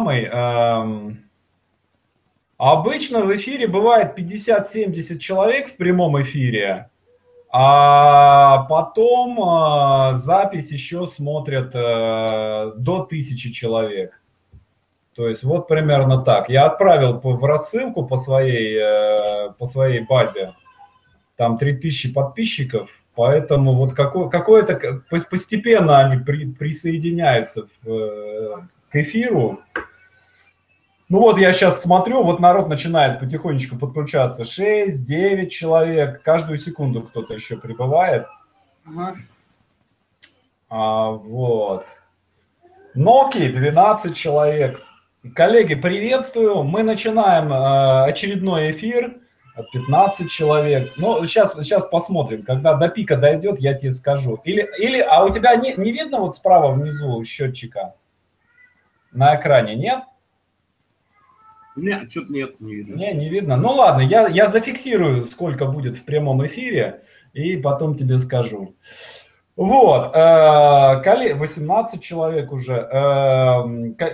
самый... Эм, обычно в эфире бывает 50-70 человек в прямом эфире, а потом э, запись еще смотрят э, до тысячи человек. То есть вот примерно так. Я отправил в рассылку по своей, э, по своей базе. Там 3000 подписчиков. Поэтому вот какое, какое-то постепенно они при, присоединяются в, э, к эфиру. Ну вот я сейчас смотрю, вот народ начинает потихонечку подключаться. 6, 9 человек, каждую секунду кто-то еще прибывает. Ага. А, вот. Ноки 12 человек. Коллеги, приветствую. Мы начинаем э, очередной эфир. 15 человек. Ну, сейчас, сейчас посмотрим. Когда до пика дойдет, я тебе скажу. Или, или а у тебя не, не видно вот справа внизу счетчика? На экране, нет? Нет, что-то нет, не видно. Не, не видно. Ну ладно, я, я зафиксирую, сколько будет в прямом эфире, и потом тебе скажу. Вот, 18 э, человек уже,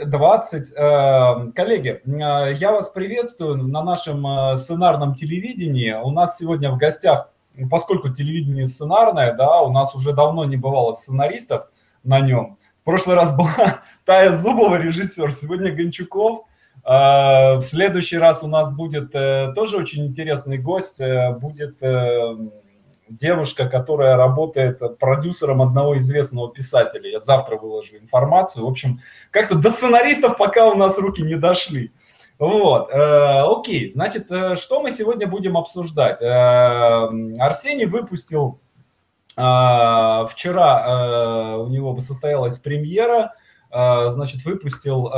20. Э, э, коллеги, я вас приветствую на нашем сценарном телевидении. У нас сегодня в гостях, поскольку телевидение сценарное, да, у нас уже давно не бывало сценаристов на нем. В прошлый раз была Тая Зубова, режиссер, сегодня Гончуков – в следующий раз у нас будет э, тоже очень интересный гость. Э, будет э, девушка, которая работает продюсером одного известного писателя. Я завтра выложу информацию. В общем, как-то до сценаристов пока у нас руки не дошли. Вот, окей, значит, что мы сегодня будем обсуждать? Арсений выпустил вчера, у него состоялась премьера Э, значит, выпустил э,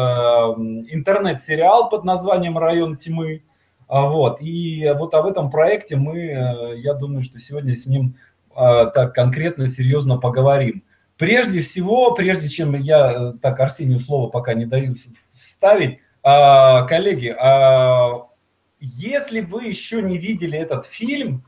интернет-сериал под названием «Район тьмы». А, вот, и вот об этом проекте мы, э, я думаю, что сегодня с ним так конкретно, серьезно поговорим. Прежде всего, прежде чем я, так, Арсению слово пока не даю вставить, коллеги, если вы еще не видели этот фильм,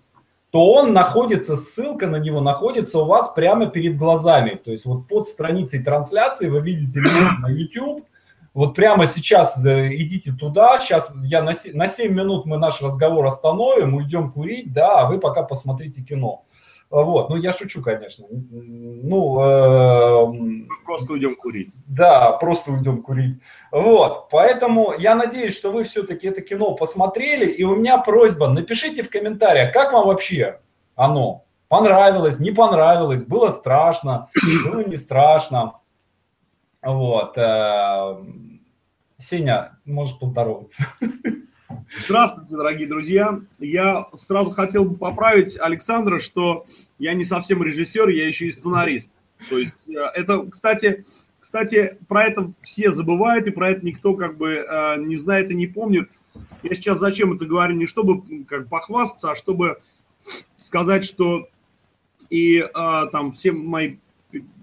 то он находится, ссылка на него находится у вас прямо перед глазами. То есть вот под страницей трансляции вы видите на YouTube. Вот прямо сейчас э, идите туда. Сейчас я на 7, на 7 минут мы наш разговор остановим, уйдем курить, да, а вы пока посмотрите кино. Вот, ну я шучу, конечно. Ну, э, просто уйдем курить. Да, просто уйдем курить. Вот, поэтому я надеюсь, что вы все-таки это кино посмотрели, и у меня просьба, напишите в комментариях, как вам вообще оно? Понравилось, не понравилось, было страшно, было не страшно. Вот. Э, Сеня, можешь поздороваться. Здравствуйте, дорогие друзья. Я сразу хотел бы поправить Александра, что я не совсем режиссер, я еще и сценарист. То есть э, это, кстати, кстати, про это все забывают, и про это никто как бы э, не знает и не помнит. Я сейчас зачем это говорю? Не чтобы как похвастаться, а чтобы сказать, что и э, там все мои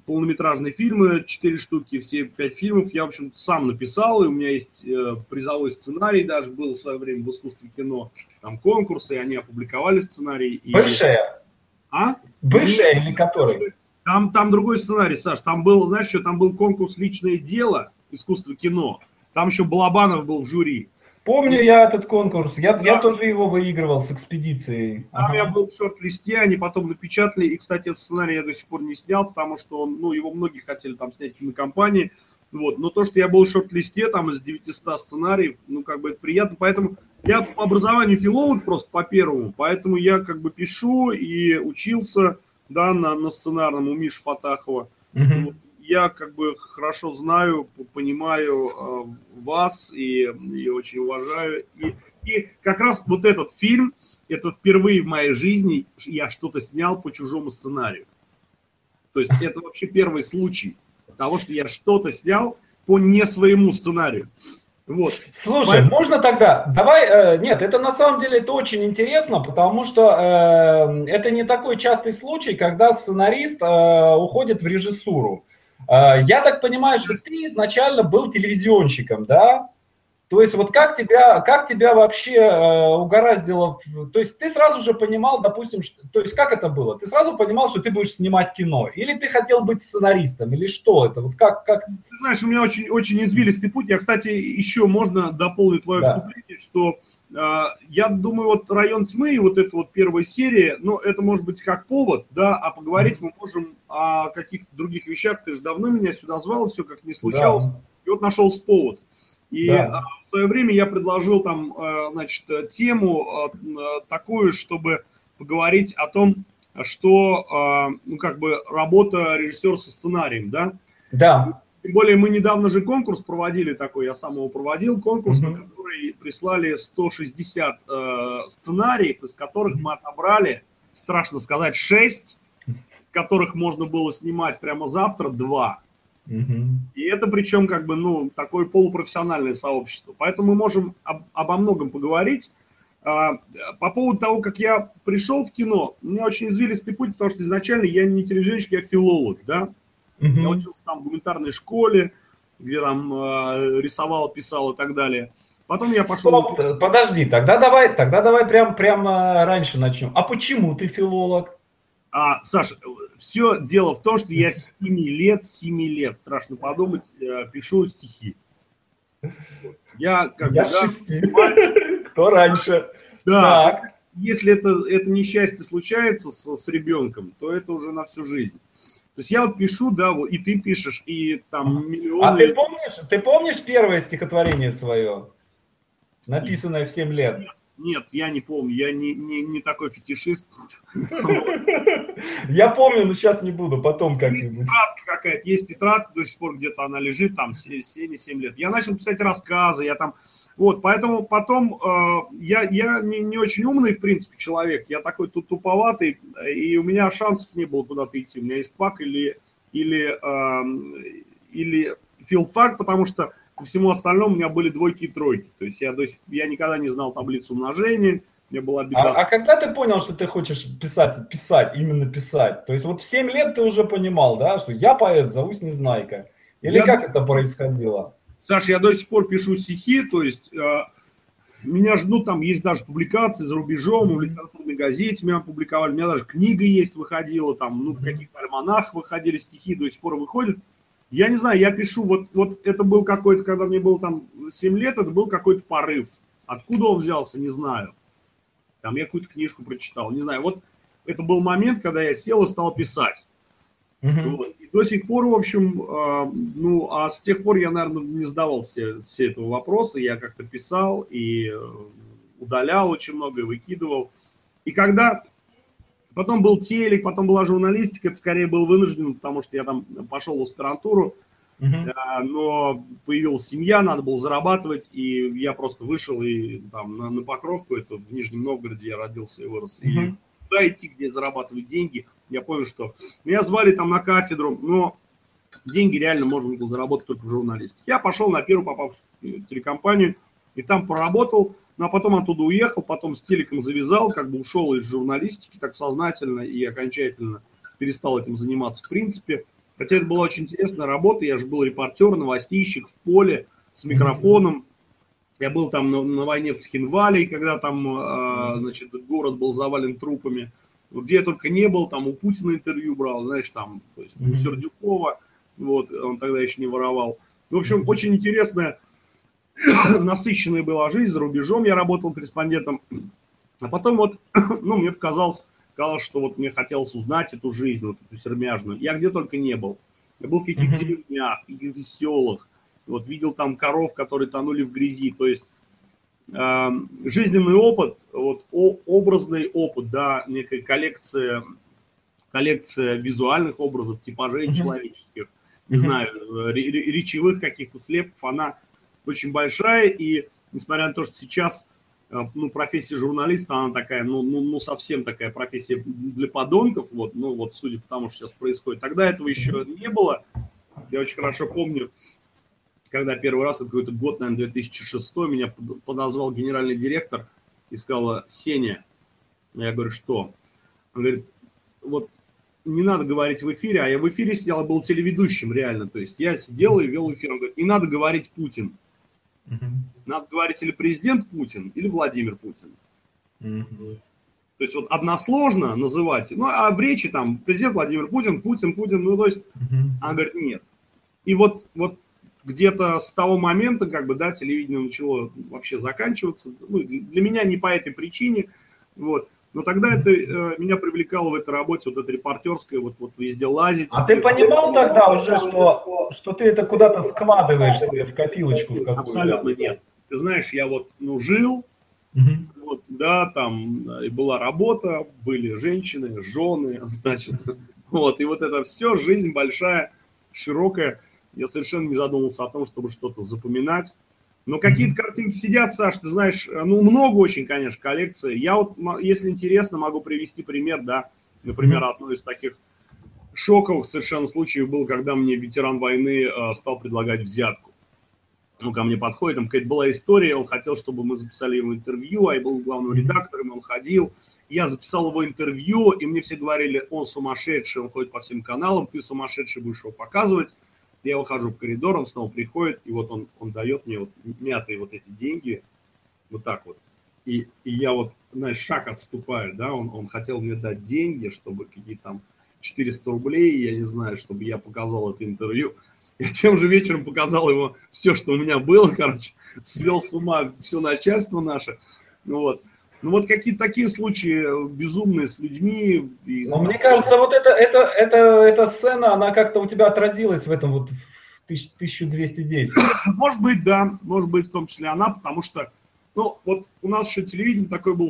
полнометражные фильмы, 4 штуки, все 5 фильмов я, в общем сам написал, и у меня есть э, призовой сценарий даже был в свое время в искусстве кино, там конкурсы, и они опубликовали сценарий. И... Бывшая? А? Бывшая или который? Там, там другой сценарий, Саш, там был, знаешь что, там был конкурс «Личное дело», искусство кино, там еще Балабанов был в жюри. Помню я этот конкурс. Я, да. я тоже его выигрывал с экспедицией. Там ага. я был в шорт-листе, они потом напечатали. И, кстати, этот сценарий я до сих пор не снял, потому что он, ну, его многие хотели там снять на компании. Вот. Но то, что я был в шорт-листе, там из 900 сценариев, ну, как бы это приятно. Поэтому я по образованию филолог просто по первому, поэтому я как бы пишу и учился, да, на, на сценарном у Миши Фатахова. Угу. Вот я как бы хорошо знаю, понимаю э, вас и, и очень уважаю. И, и как раз вот этот фильм, это впервые в моей жизни я что-то снял по чужому сценарию. То есть это вообще первый случай того, что я что-то снял по не своему сценарию. Вот. Слушай, Поэтому... можно тогда, давай, э, нет, это на самом деле это очень интересно, потому что э, это не такой частый случай, когда сценарист э, уходит в режиссуру. А, я так понимаю, что ты изначально был телевизионщиком, да? То есть вот как тебя, как тебя вообще э, угораздило, то есть ты сразу же понимал, допустим, что, то есть как это было? Ты сразу понимал, что ты будешь снимать кино? Или ты хотел быть сценаристом? Или что это? Вот как, как... Ты знаешь, у меня очень, очень извилистый путь. Я, кстати, еще можно дополнить твое да. вступление, что э, я думаю, вот «Район тьмы» и вот эта вот первая серия, ну, это может быть как повод, да, а поговорить мы можем о каких-то других вещах. Ты же давно меня сюда звал, все как не случалось. Да. И вот нашелся повод. И да. А, в свое время я предложил там, э, значит, тему такую, чтобы поговорить о том, что, ну, как бы, работа режиссера со сценарием, да? Да. Тем более мы недавно же конкурс проводили такой, я сам его проводил, конкурс, угу. на который прислали 160 э, сценариев, из которых мы отобрали, страшно сказать, 6, из которых можно было снимать прямо завтра 2. И это причем как бы, ну, такое полупрофессиональное сообщество. Поэтому мы можем об, обо многом поговорить. А, по поводу того, как я пришел в кино, у меня очень извилистый путь, потому что изначально я не телевизионщик, я филолог, да. Угу. Я учился там в гуманитарной школе, где там э, рисовал, писал и так далее. Потом я пошел... Стоп, подожди, тогда давай, тогда давай прям, прямо раньше начнем. А почему ты филолог? А, Саша, все дело в том, что я с 7 лет, 7 лет, страшно подумать, э, пишу стихи. Я как я бы... Да, Кто раньше? Да. Так. Если это, это несчастье случается с, с ребенком, то это уже на всю жизнь. То есть я вот пишу, да, вот, и ты пишешь, и там миллионы... А ты помнишь, ты помнишь первое стихотворение свое, написанное в 7 лет? Нет, я не помню, я не, не, не такой фетишист. Я помню, но сейчас не буду, потом как-нибудь. Тетрадка какая-то, есть тетрадка, до сих пор где-то она лежит, там 7-7 лет. Я начал писать рассказы, я там... Вот, поэтому потом э, я, я не, не очень умный, в принципе, человек, я такой тут туповатый, и у меня шансов не было куда-то идти. У меня есть фак или, или, э, или филфак, потому что по всему остальному у меня были двойки и тройки. То есть я, то есть я никогда не знал таблицу умножения, меня была беда. А, а когда ты понял, что ты хочешь писать, писать, именно писать? То есть вот в 7 лет ты уже понимал, да, что я поэт, зовусь Незнайка. Или я как это происходило? Саша, я до сих пор пишу стихи, то есть э, меня ждут, там есть даже публикации за рубежом, в литературной газете меня публиковали, у меня даже книга есть, выходила, там, ну, в каких-то альманах выходили стихи, до сих пор выходят. Я не знаю, я пишу, вот, вот это был какой-то, когда мне было там 7 лет, это был какой-то порыв. Откуда он взялся, не знаю. Там я какую-то книжку прочитал, не знаю. Вот это был момент, когда я сел и стал писать. Uh-huh. Вот. И до сих пор, в общем, э, ну, а с тех пор я, наверное, не задавал все, все этого вопроса. Я как-то писал и э, удалял очень много, и выкидывал. И когда Потом был телек, потом была журналистика, это скорее был вынужден, потому что я там пошел в аспирантуру, uh-huh. но появилась семья, надо было зарабатывать, и я просто вышел и там на, на Покровку, это в Нижнем Новгороде я родился и вырос, uh-huh. и куда идти, где зарабатывать деньги, я понял, что меня звали там на кафедру, но деньги реально можно было заработать только в журналистике. Я пошел на первую попавшую телекомпанию, и там поработал, ну, а потом оттуда уехал, потом с телеком завязал, как бы ушел из журналистики так сознательно и окончательно перестал этим заниматься в принципе. Хотя это была очень интересная работа, я же был репортер, новостищик в поле с микрофоном. Я был там на, на войне в Цхинвале, когда там, э, значит, город был завален трупами. Где я только не был, там у Путина интервью брал, знаешь, там, то есть у Сердюкова, вот, он тогда еще не воровал. В общем, очень интересная насыщенная была жизнь, за рубежом я работал корреспондентом. А потом вот, ну, мне показалось, казалось, что вот мне хотелось узнать эту жизнь, вот эту сермяжную. Я где только не был. Я был в каких-то деревнях, в каких-то селах. Вот видел там коров, которые тонули в грязи. То есть э, жизненный опыт, вот о, образный опыт, да, некая коллекция, коллекция визуальных образов, типажей mm-hmm. человеческих, не mm-hmm. знаю, речевых каких-то слепков, она очень большая, и несмотря на то, что сейчас э, ну, профессия журналиста, она такая, ну, ну, ну, совсем такая профессия для подонков, вот, ну, вот, судя по тому, что сейчас происходит. Тогда этого еще не было. Я очень хорошо помню, когда первый раз, это какой-то год, наверное, 2006, меня подозвал генеральный директор и сказал, Сеня, я говорю, что? Он говорит, вот не надо говорить в эфире, а я в эфире сидел, был телеведущим реально, то есть я сидел и вел эфир, он говорит, не надо говорить Путин, Угу. Надо говорить или президент Путин, или Владимир Путин. Угу. То есть вот односложно называть, ну а в речи там президент Владимир Путин, Путин, Путин, ну то есть, угу. она говорит, нет. И вот, вот где-то с того момента, как бы, да, телевидение начало вообще заканчиваться, ну, для меня не по этой причине, вот, но тогда это э, меня привлекало в этой работе, вот это репортерское, вот, вот везде лазить. А ты понимал тогда уже, что, что ты это куда-то складываешь себе в копилочку? В Абсолютно нет. Ты знаешь, я вот, ну, жил, угу. вот, да, там и была работа, были женщины, жены, значит, вот, и вот это все, жизнь большая, широкая, я совершенно не задумывался о том, чтобы что-то запоминать. Но какие-то картинки сидят, Саш, ты знаешь, ну, много очень, конечно, коллекций. Я вот, если интересно, могу привести пример, да, например, одно из таких шоковых совершенно случаев был, когда мне ветеран войны э, стал предлагать взятку. Ну, ко мне подходит, там какая-то была история, он хотел, чтобы мы записали ему интервью, а я был главным редактором, он ходил, я записал его интервью, и мне все говорили, он сумасшедший, он ходит по всем каналам, ты сумасшедший будешь его показывать. Я выхожу в коридор, он снова приходит, и вот он, он дает мне вот мятые вот эти деньги, вот так вот. И, и я вот, знаешь, шаг отступаю, да, он, он хотел мне дать деньги, чтобы какие-то там 400 рублей, я не знаю, чтобы я показал это интервью. Я тем же вечером показал ему все, что у меня было, короче, свел с ума все начальство наше. Ну вот. Ну вот какие-то такие случаи э, безумные с людьми. И... Но мне кажется, вот это, это, это, эта сцена, она как-то у тебя отразилась в этом вот 1210. Может быть, да, может быть, в том числе она, потому что, ну, вот у нас еще телевидение такой был,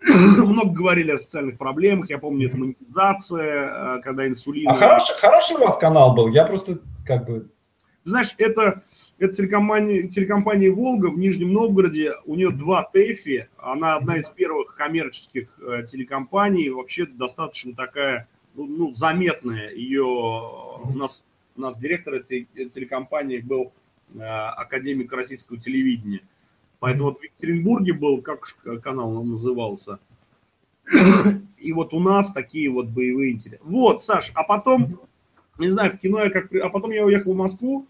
много говорили о социальных проблемах, я помню, это монетизация, э, когда инсулин... А хороший, хороший у вас канал был, я просто как бы... Знаешь, это это телекомпания, телекомпания «Волга» в Нижнем Новгороде. У нее два ТЭФИ. Она одна из первых коммерческих э, телекомпаний. Вообще достаточно такая, ну, ну заметная. Ее у нас, у нас директор этой телекомпании был э, академик российского телевидения. Поэтому вот в Екатеринбурге был, как канал он назывался. И вот у нас такие вот боевые интересы. Вот, Саш, а потом, не знаю, в кино я как... А потом я уехал в Москву,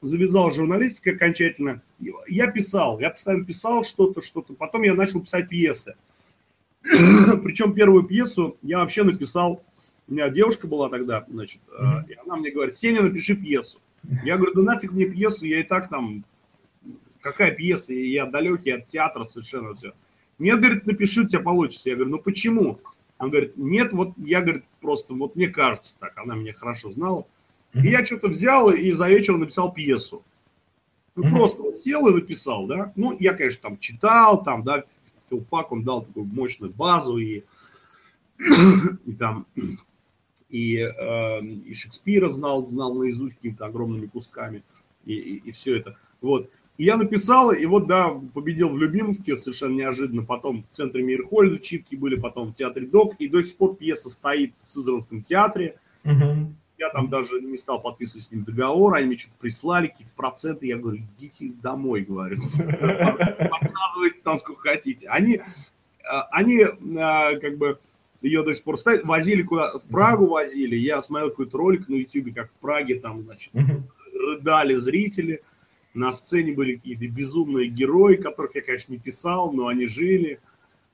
завязал журналистикой окончательно. Я писал, я постоянно писал что-то, что-то. Потом я начал писать пьесы. Причем первую пьесу я вообще написал, у меня девушка была тогда, значит, и она мне говорит, Сеня, напиши пьесу. Я говорю, да нафиг мне пьесу, я и так там, какая пьеса, я далекий от театра совершенно все. Нет, говорит, напиши, у тебя получится. Я говорю, ну почему? Он говорит, нет, вот я, говорит, просто, вот мне кажется так, она меня хорошо знала. И я что-то взял и за вечер написал пьесу. Ну, mm-hmm. просто вот сел и написал, да. Ну, я, конечно, там читал, там, да, филфак, он дал такую мощную базу, и, и там, и, э, и Шекспира знал, знал наизусть какими-то огромными кусками, и, и, и все это. Вот. И я написал, и вот, да, победил в Любимовке совершенно неожиданно, потом в центре Мирхольда читки были, потом в театре ДОК, и до сих пор пьеса стоит в Сызранском театре. Mm-hmm. Я там даже не стал подписывать с ним договор, они мне что-то прислали, какие-то проценты. Я говорю, идите домой, говорю. Показывайте там сколько хотите. Они, а, они а, как бы ее до сих пор ставят, возили куда, в Прагу возили. Я смотрел какой-то ролик на YouTube, как в Праге там, значит, рыдали зрители. На сцене были какие-то безумные герои, которых я, конечно, не писал, но они жили.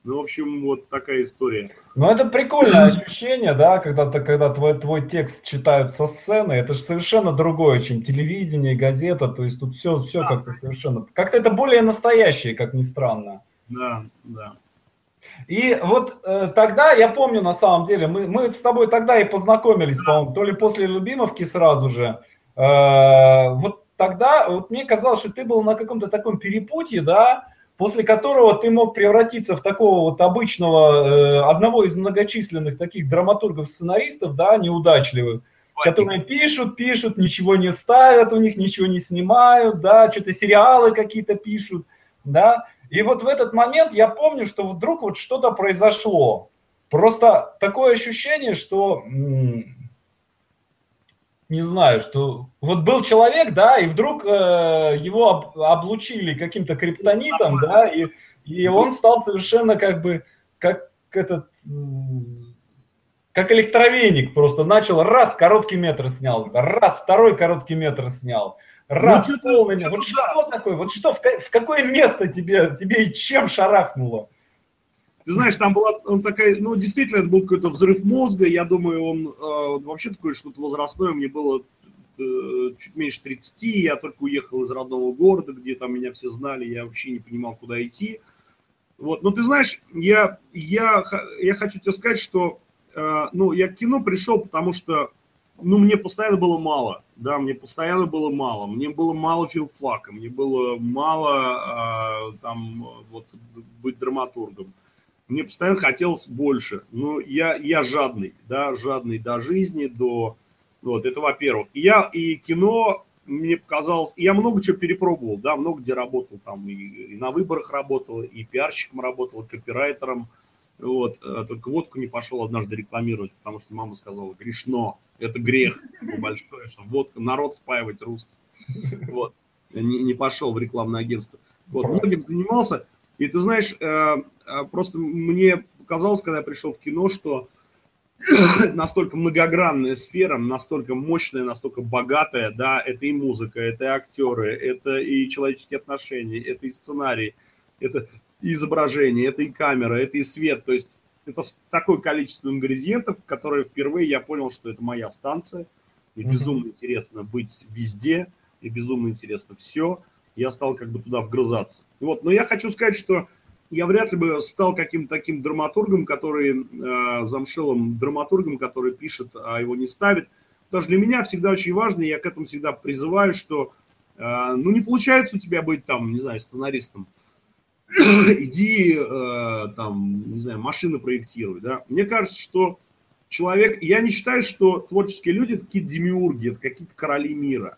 Ну, в общем, вот такая история. Ну, это прикольное ощущение, да, когда, ты, когда твой, твой текст читают со сцены. Это же совершенно другое, чем телевидение, газета. То есть тут все, все да. как-то совершенно... Как-то это более настоящее, как ни странно. Да, да. И вот э, тогда, я помню на самом деле, мы, мы с тобой тогда и познакомились, по-моему, то ли после Любимовки сразу же. Э, вот тогда, вот мне казалось, что ты был на каком-то таком перепутье, да, после которого ты мог превратиться в такого вот обычного, э, одного из многочисленных таких драматургов-сценаристов, да, неудачливых, которые пишут, пишут, ничего не ставят, у них ничего не снимают, да, что-то сериалы какие-то пишут, да. И вот в этот момент я помню, что вдруг вот что-то произошло. Просто такое ощущение, что не знаю, что вот был человек, да, и вдруг э, его об, облучили каким-то криптонитом, да, и, и он стал совершенно как бы, как этот, как электровеник, просто начал раз короткий метр снял, раз второй короткий метр снял, раз ну, полными. Вот что такое? Вот что, в, в какое место тебе, тебе и чем шарахнуло? Ты знаешь, там была он такая, ну, действительно, это был какой-то взрыв мозга. Я думаю, он э, вообще такое что-то возрастное. Мне было э, чуть меньше 30. Я только уехал из родного города, где там меня все знали. Я вообще не понимал, куда идти. Вот. Но ты знаешь, я, я, я хочу тебе сказать, что э, ну, я к кино пришел, потому что ну, мне постоянно было мало, да, мне постоянно было мало, мне было мало филфака, мне было мало э, там вот быть драматургом, мне постоянно хотелось больше, но я, я жадный, да, жадный до жизни, до, вот, это во-первых, я и кино мне показалось, я много чего перепробовал, да, много где работал, там, и, и на выборах работал, и пиарщиком работал, и копирайтером, вот, э, только водку не пошел однажды рекламировать, потому что мама сказала, грешно, это грех большой, что водка, народ спаивать русский. Вот. Не, не пошел в рекламное агентство. Вот, многим занимался. И ты знаешь, э, э, просто мне показалось, когда я пришел в кино, что настолько многогранная сфера, настолько мощная, настолько богатая, да, это и музыка, это и актеры, это и человеческие отношения, это и сценарий, это и изображение, это и камера, это и свет, то есть это такое количество ингредиентов, которые впервые я понял, что это моя станция. И безумно интересно быть везде, и безумно интересно все. Я стал как бы туда вгрызаться. Вот. Но я хочу сказать, что я вряд ли бы стал каким-то таким драматургом, который, э, замшелым драматургом, который пишет, а его не ставит. Потому что для меня всегда очень важно, и я к этому всегда призываю, что э, ну не получается у тебя быть там, не знаю, сценаристом иди э, там, не знаю, машины проектируй, да. Мне кажется, что человек, я не считаю, что творческие люди это какие-то демиурги, это какие-то короли мира.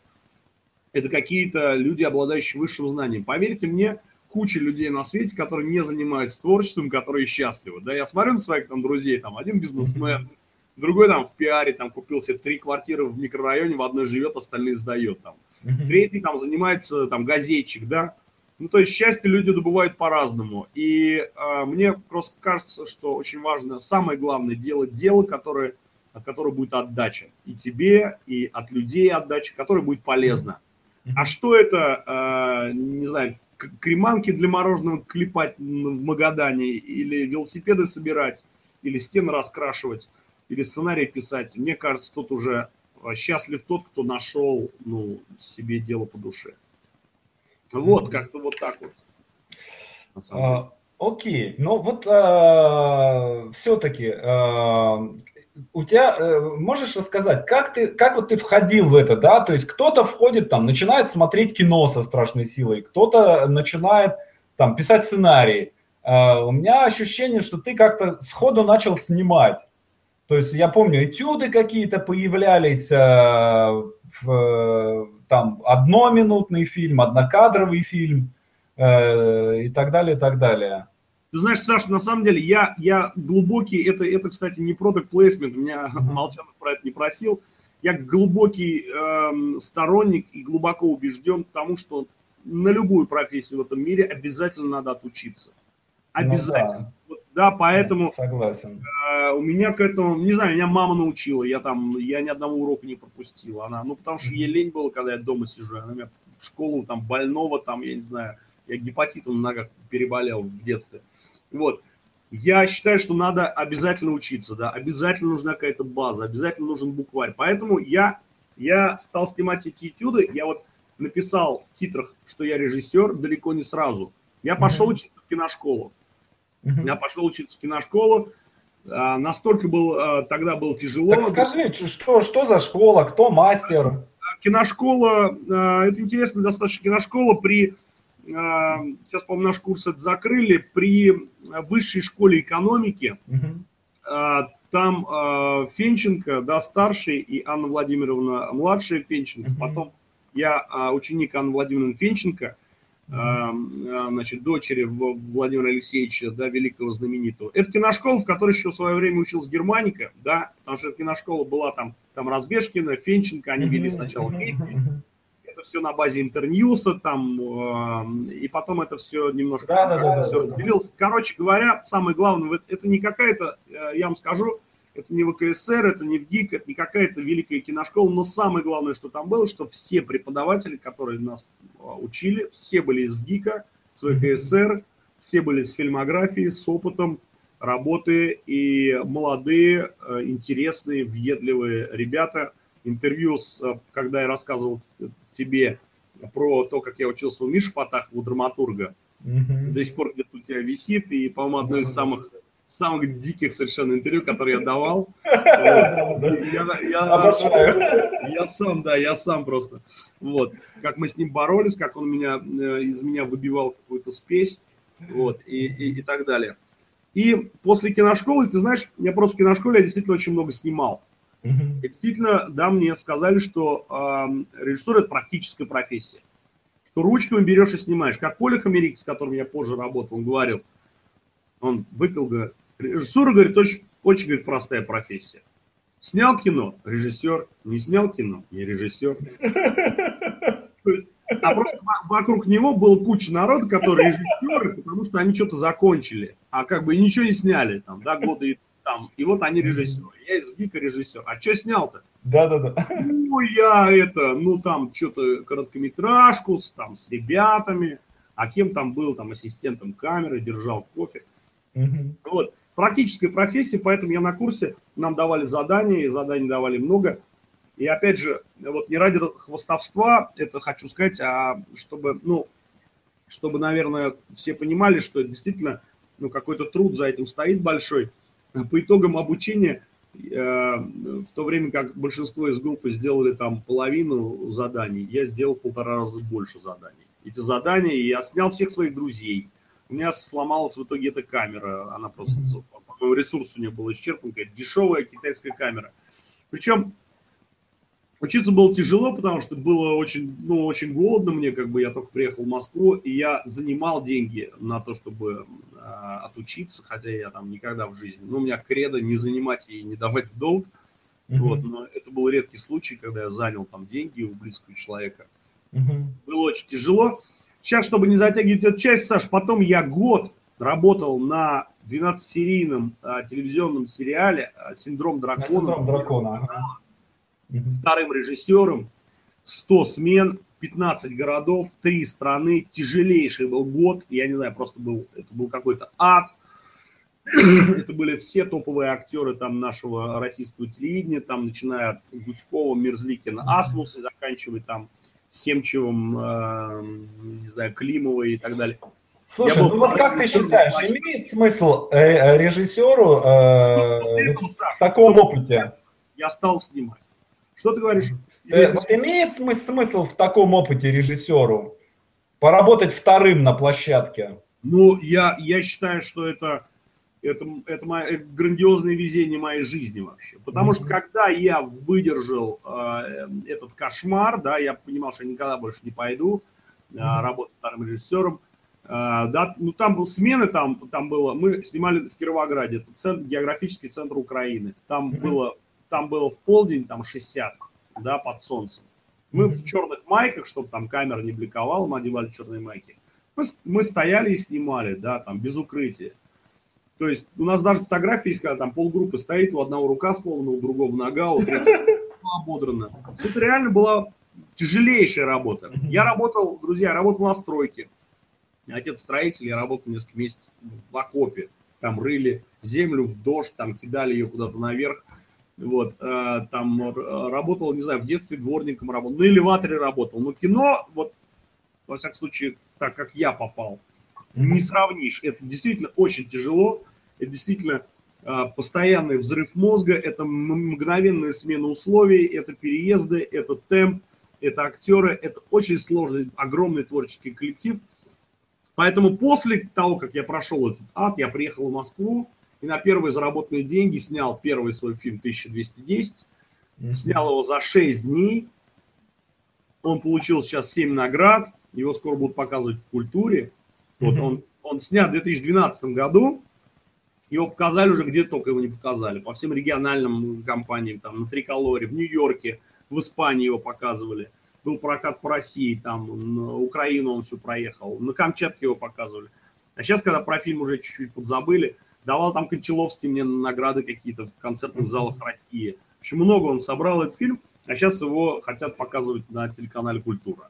Это какие-то люди, обладающие высшим знанием. Поверьте мне, куча людей на свете, которые не занимаются творчеством, которые счастливы. Да, я смотрю на своих там друзей, там один бизнесмен, другой там в пиаре, там купил себе три квартиры в микрорайоне, в одной живет, остальные сдает там. Третий там занимается там газетчик, да, ну, то есть счастье люди добывают по-разному. И э, мне просто кажется, что очень важно, самое главное, делать дело, которое, от которого будет отдача. И тебе, и от людей отдача, которая будет полезна. А что это, э, не знаю, креманки для мороженого клепать в Магадане, или велосипеды собирать, или стены раскрашивать, или сценарий писать. Мне кажется, тут уже счастлив тот, кто нашел ну, себе дело по душе. Вот, как-то вот так вот. А, окей, но вот а, все-таки а, у тебя, а, можешь рассказать, как ты, как вот ты входил в это, да, то есть кто-то входит там, начинает смотреть кино со страшной силой, кто-то начинает там писать сценарий. А, у меня ощущение, что ты как-то сходу начал снимать. То есть я помню, этюды какие-то появлялись а, в там одноминутный фильм, однокадровый фильм э, и так далее, и так далее. Ты знаешь, Саша, на самом деле я, я глубокий, это, это, кстати, не product placement, меня. Молчанов про это не просил. Я глубокий э, сторонник и глубоко убежден в том, что на любую профессию в этом мире обязательно надо отучиться. Обязательно. Ну, да. Вот, да, поэтому Согласен. Э, у меня к этому, не знаю, меня мама научила, я там, я ни одного урока не пропустил. Она, ну, потому что ей лень было, когда я дома сижу. Она меня в школу там больного, там, я не знаю, я гепатитом на ногах переболел в детстве. Вот. Я считаю, что надо обязательно учиться, да, обязательно нужна какая-то база, обязательно нужен букварь. Поэтому я, я стал снимать эти этюды, я вот написал в титрах, что я режиссер далеко не сразу. Я пошел учиться в киношколу. Uh-huh. Я пошел учиться в киношколу. А, настолько был, а, тогда было тяжело. Так скажи, что, что за школа, кто мастер? Киношкола, а, это интересно достаточно, киношкола при, сейчас, по-моему, наш курс это закрыли, при высшей школе экономики, uh-huh. там Фенченко, да, старший, и Анна Владимировна младшая Фенченко, потом я ученик Анны Владимировны Фенченко – значит, дочери Владимира Алексеевича, да, великого знаменитого. Это киношкола, в которой еще в свое время учился Германика, да, потому что киношкола была там, там Разбежкина, Фенченко, они вели сначала вместе. Это все на базе Интерньюса, там, и потом это все немножко да, да, да, все разделилось. Короче говоря, самое главное, это не какая-то, э, я вам скажу, это не ВКСР, это не ВГИК, это не какая-то великая киношкола, но самое главное, что там было, что все преподаватели, которые нас а, учили, все были из ВГИКа, с ВКСР, все были с фильмографией, с опытом работы и молодые, э, интересные, въедливые ребята. Интервью, с, э, когда я рассказывал тебе про то, как я учился у Миши Фатахова, драматурга, mm-hmm. до сих пор где-то у тебя висит, и, по-моему, одно из самых самых диких совершенно интервью, которые я давал. Я сам, да, я сам просто. Вот. Как мы с ним боролись, как он меня, э, из меня выбивал какую-то спесь, вот, и, и, и так далее. И после киношколы, ты знаешь, я просто в киношколе я действительно очень много снимал. И действительно, да, мне сказали, что э, режиссура – это практическая профессия. Что ручками берешь и снимаешь. Как Коля Хамерик, с которым я позже работал, он говорил, он выпил, говорит, режиссура, говорит, очень, очень говорит, простая профессия. Снял кино – режиссер, не снял кино – не режиссер. А просто вокруг него было куча народа, которые режиссеры, потому что они что-то закончили, а как бы ничего не сняли, там, да, годы там, и вот они режиссеры. Я из ГИКа режиссер. А что снял-то? Да-да-да. Ну, я это, ну, там, что-то короткометражку с, там, с ребятами, а кем там был, там, ассистентом камеры, держал кофе. Угу. Вот практическая профессия, поэтому я на курсе, нам давали задания, и заданий давали много. И опять же, вот не ради хвостовства, это хочу сказать, а чтобы, ну, чтобы, наверное, все понимали, что действительно ну, какой-то труд за этим стоит большой. По итогам обучения, э, в то время как большинство из группы сделали там половину заданий, я сделал полтора раза больше заданий. Эти задания, я снял всех своих друзей, у меня сломалась в итоге эта камера. Она просто, ресурс у нее был исчерпан. Дешевая китайская камера. Причем учиться было тяжело, потому что было очень, ну, очень голодно мне, как бы я только приехал в Москву, и я занимал деньги на то, чтобы э, отучиться, хотя я там никогда в жизни, ну, у меня кредо не занимать и не давать долг, mm-hmm. вот, но это был редкий случай, когда я занял там деньги у близкого человека. Mm-hmm. Было очень тяжело, Сейчас, чтобы не затягивать эту часть, Саш, потом я год работал на 12-серийном а, телевизионном сериале а, «Синдром дракона». «Синдром дракона». Вторым режиссером, 100 смен, 15 городов, 3 страны, тяжелейший был год, я не знаю, просто был, это был какой-то ад. Это были все топовые актеры там нашего российского телевидения, там начиная от Гуськова, Мерзликина, Асмуса, заканчивая там Семчевым, э, не знаю, Климовой и так далее. Слушай, был... ну вот как ты считаешь, имеет смысл э, э режиссеру э, ну, этого, в таком опыте? Я стал снимать. Что ты говоришь? Э, имеет смысл в таком опыте режиссеру поработать вторым на площадке? Ну, я, я считаю, что это это, это, мое, это грандиозное везение моей жизни вообще. Потому что когда я выдержал э, этот кошмар, да, я понимал, что я никогда больше не пойду э, работать вторым режиссером. Э, да, ну там был смены, там, там было, мы снимали в Кировограде, это центр, географический центр Украины. Там было, там было в полдень, там 60, да, под солнцем. Мы в черных майках, чтобы там камера не бликовала, мы одевали черные майки. Мы, мы стояли и снимали, да, там без укрытия. То есть у нас даже фотографии есть, когда там полгруппы стоит, у одного рука сломана, у другого нога, у третьего ободрана. Это реально была тяжелейшая работа. Я работал, друзья, работал на стройке. Отец строитель, я работал несколько месяцев в окопе. Там рыли землю в дождь, там кидали ее куда-то наверх. Вот, э, там работал, не знаю, в детстве дворником работал, на элеваторе работал. Но кино, вот, во всяком случае, так как я попал, не сравнишь. Это действительно очень тяжело. Это действительно а, постоянный взрыв мозга, это мгновенная смена условий, это переезды, это темп, это актеры, это очень сложный, огромный творческий коллектив. Поэтому после того, как я прошел этот ад, я приехал в Москву и на первые заработанные деньги снял первый свой фильм 1210, снял его за 6 дней. Он получил сейчас 7 наград, его скоро будут показывать в культуре. Вот он, он снят в 2012 году, его показали уже где только его не показали. По всем региональным компаниям, там на Триколоре, в Нью-Йорке, в Испании его показывали. Был прокат по России, там на Украину он все проехал. На Камчатке его показывали. А сейчас, когда про фильм уже чуть-чуть подзабыли, давал там Кончаловский мне награды какие-то в концертных залах России. В общем, много он собрал этот фильм, а сейчас его хотят показывать на телеканале «Культура».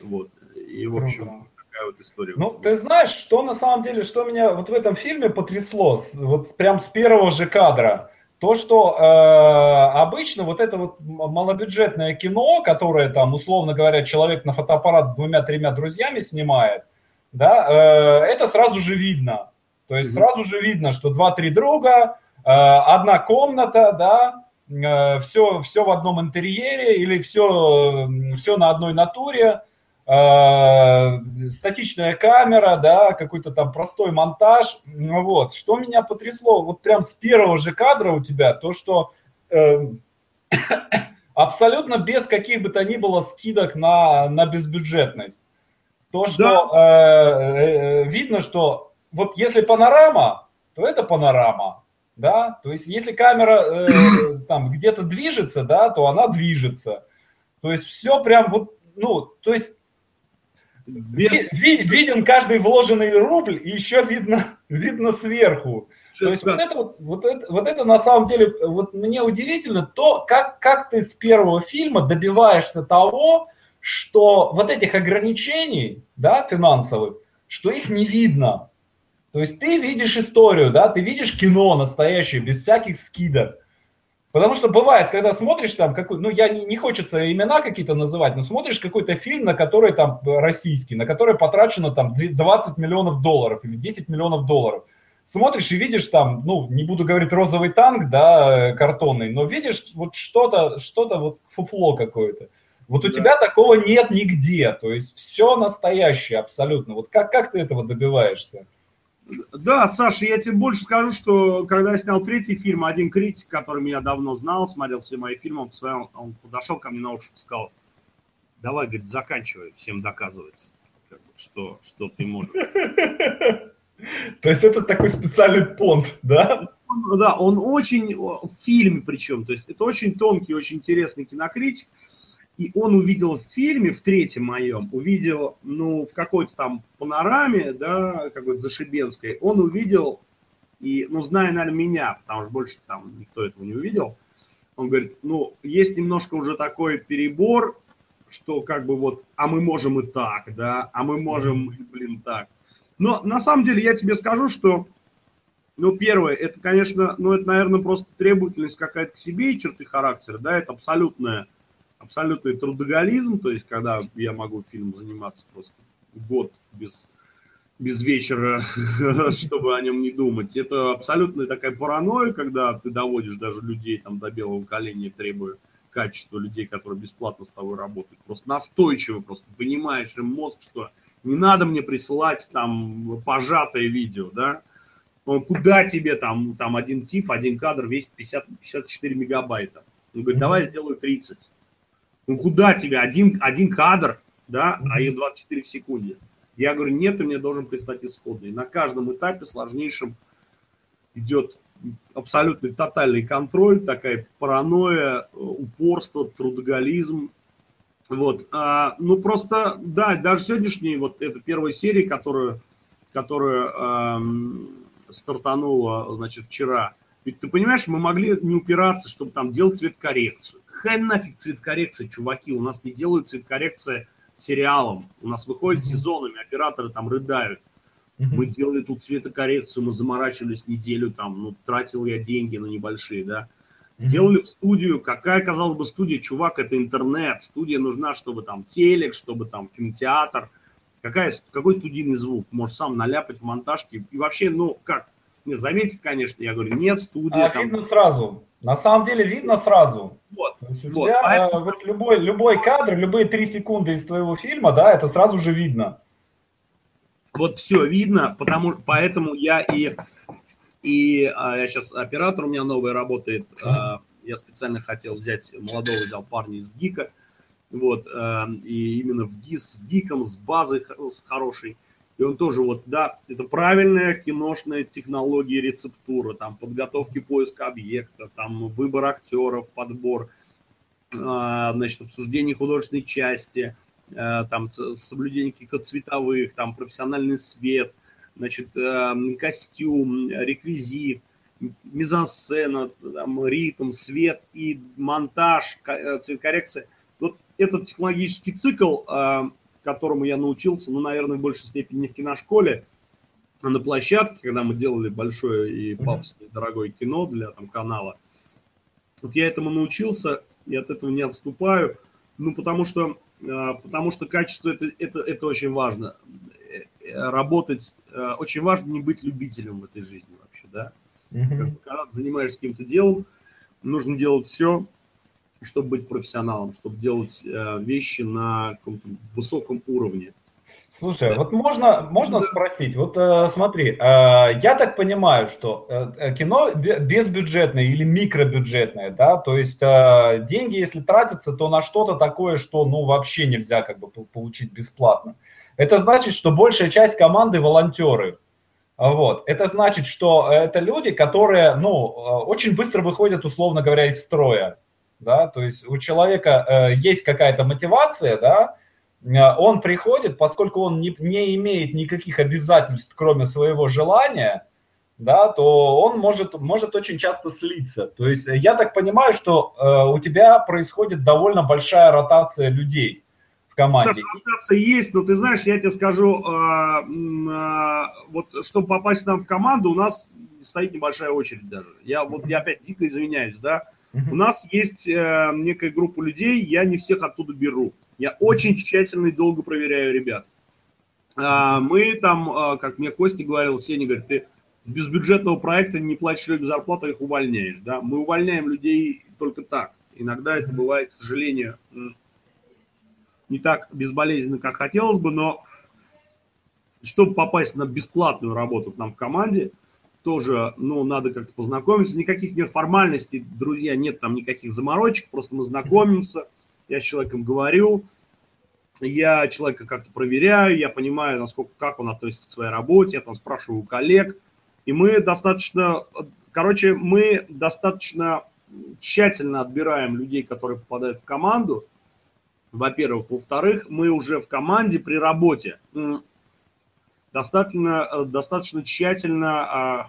Вот. И, в общем, такая вот история. Ну, ты знаешь, что на самом деле, что меня вот в этом фильме потрясло, вот прям с первого же кадра, то, что э, обычно вот это вот малобюджетное кино, которое там, условно говоря, человек на фотоаппарат с двумя-тремя друзьями снимает, да, э, это сразу же видно. То есть сразу же видно, что два-три друга, э, одна комната, да, э, все, все в одном интерьере или все, все на одной натуре, э, статичная камера, да, какой-то там простой монтаж. Вот. Что меня потрясло, вот прям с первого же кадра у тебя, то, что э, абсолютно без каких бы то ни было скидок на, на безбюджетность. То, что да. э, видно, что вот если панорама, то это панорама, да, то есть если камера э, там где-то движется, да, то она движется. То есть все прям вот, ну, то есть без... виден каждый вложенный рубль и еще видно, видно сверху. То есть вот это, вот, вот, это, вот это на самом деле, вот мне удивительно то, как, как ты с первого фильма добиваешься того, что вот этих ограничений, да, финансовых, что их не видно. То есть ты видишь историю, да, ты видишь кино настоящее, без всяких скидок. Потому что бывает, когда смотришь там какой, ну я не, не хочется имена какие-то называть, но смотришь какой-то фильм, на который там российский, на который потрачено там 20 миллионов долларов или 10 миллионов долларов. Смотришь и видишь там, ну не буду говорить розовый танк, да, картонный, но видишь вот что-то, что-то вот фуфло какое-то. Вот у да. тебя такого нет нигде, то есть все настоящее абсолютно. Вот как, как ты этого добиваешься? Да, Саша, я тебе больше скажу, что когда я снял третий фильм, один критик, который меня давно знал, смотрел все мои фильмы, он, своем, он подошел ко мне на ушко и сказал, давай, говорит, заканчивай всем доказывать, что, что ты можешь. То есть это такой специальный понт, да? Да, он очень, в фильме причем, то есть это очень тонкий, очень интересный кинокритик, и он увидел в фильме, в третьем моем, увидел, ну, в какой-то там панораме, да, какой-то Зашибенской, он увидел, и, ну, зная, наверное, меня, потому что больше там никто этого не увидел, он говорит, ну, есть немножко уже такой перебор, что как бы вот, а мы можем и так, да, а мы можем, блин, так. Но на самом деле я тебе скажу, что, ну, первое, это, конечно, ну, это, наверное, просто требовательность какая-то к себе и черты характера, да, это абсолютная абсолютный трудоголизм, то есть когда я могу фильм заниматься просто год без, без вечера, чтобы о нем не думать. Это абсолютная такая паранойя, когда ты доводишь даже людей там до белого коленя, требуя качества людей, которые бесплатно с тобой работают. Просто настойчиво, просто понимаешь им мозг, что не надо мне присылать там пожатое видео, да, он куда тебе там, там один тиф, один кадр весит 50, 54 мегабайта. Он говорит, давай сделаю 30. Ну куда тебе? Один, один кадр, да, а их 24 в секунде. Я говорю, нет, ты мне должен прислать исходный. На каждом этапе сложнейшем идет абсолютный тотальный контроль, такая паранойя, упорство, трудоголизм. Вот. А, ну просто, да, даже сегодняшний, вот эта первая серия, которую, которую эм, стартанула, значит, вчера, ведь ты понимаешь, мы могли не упираться, чтобы там делать цветкоррекцию. Хай нафиг цветкоррекция, чуваки, у нас не делают цветкоррекция сериалом. У нас выходит сезонами, операторы там рыдают. Мы делали тут цветокоррекцию, мы заморачивались неделю, там, ну, тратил я деньги на небольшие, да. Делали в студию, какая, казалось бы, студия, чувак, это интернет, студия нужна, чтобы там телек, чтобы там кинотеатр, какая, какой студийный звук, можешь сам наляпать в монтажке, и вообще, ну, как, не, заметить, конечно, я говорю, нет студии. А, там... видно сразу, на самом деле видно сразу. Вот, вот, тебя, поэтому... вот любой, любой кадр, любые три секунды из твоего фильма, да, это сразу же видно. Вот все видно, потому, поэтому я и, и а, я сейчас оператор у меня новый работает, а, я специально хотел взять, молодого взял парня из ГИКа, вот, а, и именно в, ГИС, в ГИКом с базой с хорошей, и он тоже вот, да, это правильная киношная технология рецептура, там подготовки поиска объекта, там выбор актеров, подбор, а, значит, обсуждение художественной части, а, там соблюдение каких-то цветовых, там профессиональный свет, значит, э, костюм, реквизит, мизансцена, там, ритм, свет и монтаж, э, цветокоррекция. Вот этот технологический цикл, э, которому я научился, ну, наверное, в большей степени не в киношколе, а на площадке, когда мы делали большое и пафосное, дорогое кино для там, канала. Вот я этому научился, и от этого не отступаю. Ну, потому что, потому что качество это, это, это очень важно. Работать, очень важно не быть любителем в этой жизни вообще, да. Когда ты занимаешься каким-то делом, нужно делать все, чтобы быть профессионалом, чтобы делать э, вещи на каком-то высоком уровне. Слушай, вот можно, можно спросить, вот э, смотри, э, я так понимаю, что э, э кино безбюджетное или микробюджетное, да, то есть э, деньги, если тратятся, то на что-то такое, что, ну, вообще нельзя как бы получить бесплатно. Это значит, что большая часть команды волонтеры, вот. Это значит, что это люди, которые, ну, э, очень быстро выходят, условно говоря, из строя, да, то есть у человека э, есть какая-то мотивация, да, э, он приходит, поскольку он не, не имеет никаких обязательств, кроме своего желания, да, то он может, может очень часто слиться. То есть я так понимаю, что э, у тебя происходит довольно большая ротация людей команде. Саша, есть, но ты знаешь, я тебе скажу, э, э, вот чтобы попасть нам в команду, у нас стоит небольшая очередь даже. Я вот я опять дико извиняюсь, да. У нас есть э, некая группа людей, я не всех оттуда беру. Я очень тщательно и долго проверяю ребят. Э, мы там, э, как мне Костя говорил, Сеня говорит, ты с безбюджетного проекта не платишь людям зарплату, их увольняешь. Да? Мы увольняем людей только так. Иногда это бывает, к сожалению, не так безболезненно, как хотелось бы, но чтобы попасть на бесплатную работу к нам в команде, тоже, ну, надо как-то познакомиться. Никаких нет формальностей, друзья, нет там никаких заморочек, просто мы знакомимся, я с человеком говорю, я человека как-то проверяю, я понимаю, насколько, как он относится к своей работе, я там спрашиваю у коллег, и мы достаточно, короче, мы достаточно тщательно отбираем людей, которые попадают в команду, во-первых. Во-вторых, мы уже в команде при работе достаточно, э, достаточно тщательно а,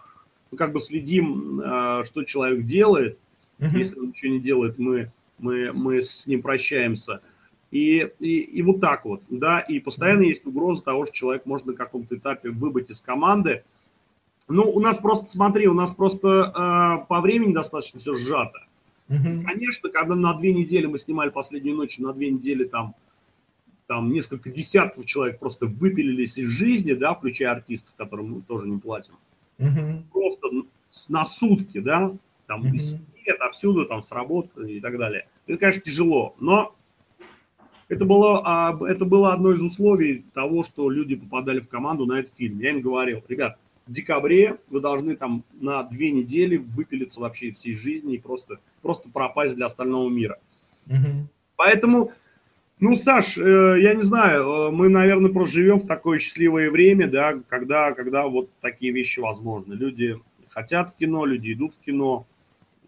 ну, как бы следим, а, что человек делает. Mm-hmm. Если он ничего не делает, мы, мы, мы с ним прощаемся. И, и, и вот так вот, да, и постоянно есть угроза того, что человек может на каком-то этапе выбыть из команды. Ну, у нас просто, смотри, у нас просто э, по времени достаточно все сжато. Угу. Конечно, когда на две недели мы снимали последнюю ночь, на две недели там, там несколько десятков человек просто выпилились из жизни, да, включая артистов, которым мы тоже не платим. Угу. Просто на сутки, да, там угу. из отовсюду, там с работы и так далее. Это, конечно, тяжело, но это было, а, это было одно из условий того, что люди попадали в команду на этот фильм. Я им говорил, ребят, в декабре вы должны там на две недели выпилиться вообще всей жизни и просто, просто пропасть для остального мира. Угу. Поэтому, ну, Саш, э, я не знаю, э, мы, наверное, просто живем в такое счастливое время, да, когда, когда вот такие вещи возможны. Люди хотят в кино, люди идут в кино.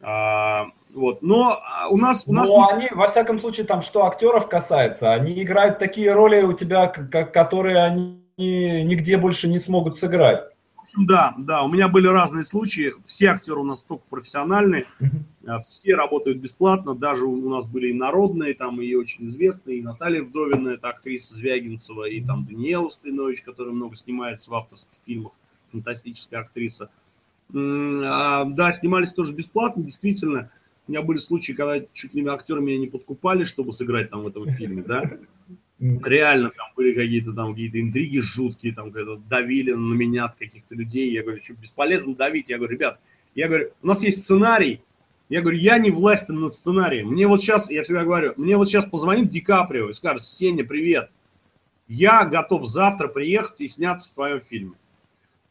А, вот. Но у нас... У нас... Но они, во всяком случае, там, что актеров касается, они играют такие роли у тебя, которые они нигде больше не смогут сыграть да, да, у меня были разные случаи. Все актеры у нас только профессиональные, mm-hmm. все работают бесплатно, даже у нас были и народные, там и очень известные, и Наталья Вдовина, это актриса Звягинцева, и там Даниэла Стынович, которая много снимается в авторских фильмах, фантастическая актриса. А, да, снимались тоже бесплатно, действительно. У меня были случаи, когда чуть ли актеры меня не подкупали, чтобы сыграть там в этом фильме, да. Реально там были какие-то там какие-то интриги жуткие, там когда давили на меня от каких-то людей. Я говорю, что бесполезно давить. Я говорю, ребят, я говорю, у нас есть сценарий. Я говорю, я не властен над сценарием. Мне вот сейчас, я всегда говорю, мне вот сейчас позвонит Ди Каприо и скажет, Сеня, привет. Я готов завтра приехать и сняться в твоем фильме.